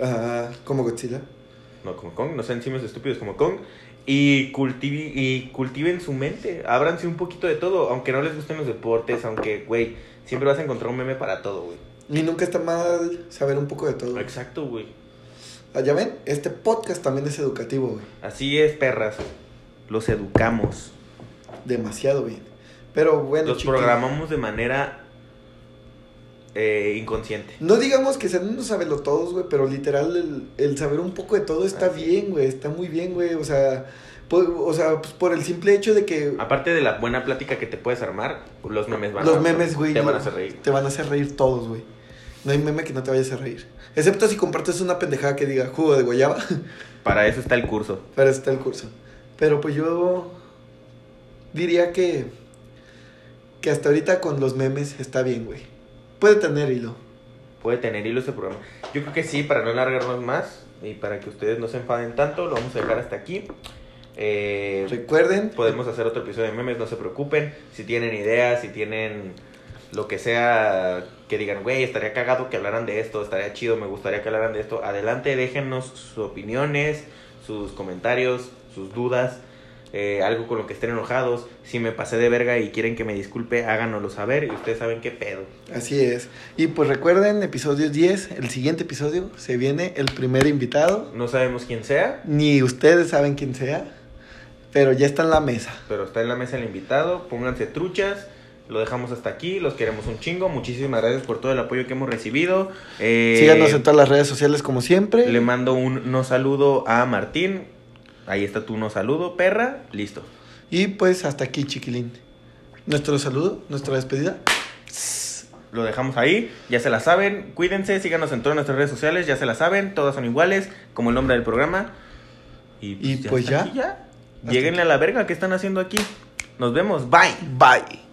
Ajá, como Godzilla. No, como Kong, no sean simios estúpidos como Kong. Y, cultivi- y cultiven su mente, ábranse un poquito de todo, aunque no les gusten los deportes, aunque, güey, siempre vas a encontrar un meme para todo, güey. Y nunca está mal saber un poco de todo. Exacto, güey. Ah, Ya ven, este podcast también es educativo, güey. Así es, perras. Los educamos. Demasiado bien. Pero bueno, Los chiquillos, programamos de manera eh, inconsciente. No digamos que sean unos todos, güey, pero literal el, el saber un poco de todo está Así bien, güey. Está muy bien, güey. O sea, por, o sea, pues por el simple hecho de que Aparte de la buena plática que te puedes armar, los memes van a los memes, güey, te van a hacer reír. Te van a hacer reír todos, güey. No hay meme que no te vaya a reír. Excepto si compartes una pendejada que diga jugo de guayaba. Para eso está el curso. Para eso está el curso. Pero pues yo diría que que hasta ahorita con los memes está bien, güey. Puede tener hilo. Puede tener hilo ese programa. Yo creo que sí, para no alargarnos más y para que ustedes no se enfaden tanto, lo vamos a dejar hasta aquí. Eh, Recuerden, podemos hacer otro episodio de memes, no se preocupen. Si tienen ideas, si tienen lo que sea que digan, güey, estaría cagado que hablaran de esto, estaría chido, me gustaría que hablaran de esto, adelante, déjennos sus opiniones, sus comentarios, sus dudas, eh, algo con lo que estén enojados. Si me pasé de verga y quieren que me disculpe, háganoslo saber y ustedes saben qué pedo. así es. Y pues recuerden, episodio 10, el siguiente episodio, se viene el primer invitado. No sabemos quién sea, Ni ustedes saben quién sea, pero ya está en la mesa. pero está en la mesa el invitado, pónganse truchas. Lo dejamos hasta aquí, los queremos un chingo. Muchísimas gracias por todo el apoyo que hemos recibido. Eh, Síganos en todas las redes sociales como siempre. Le mando un no saludo a Martín. Ahí está tu no saludo, perra. Listo. Y pues hasta aquí, chiquilín. Nuestro saludo, nuestra despedida. Lo dejamos ahí, ya se la saben. Cuídense, síganos en todas nuestras redes sociales, ya se la saben. Todas son iguales, como el nombre del programa. Y Y pues hasta ya. aquí ya. Lléguenle a la verga, ¿qué están haciendo aquí? Nos vemos, bye. Bye.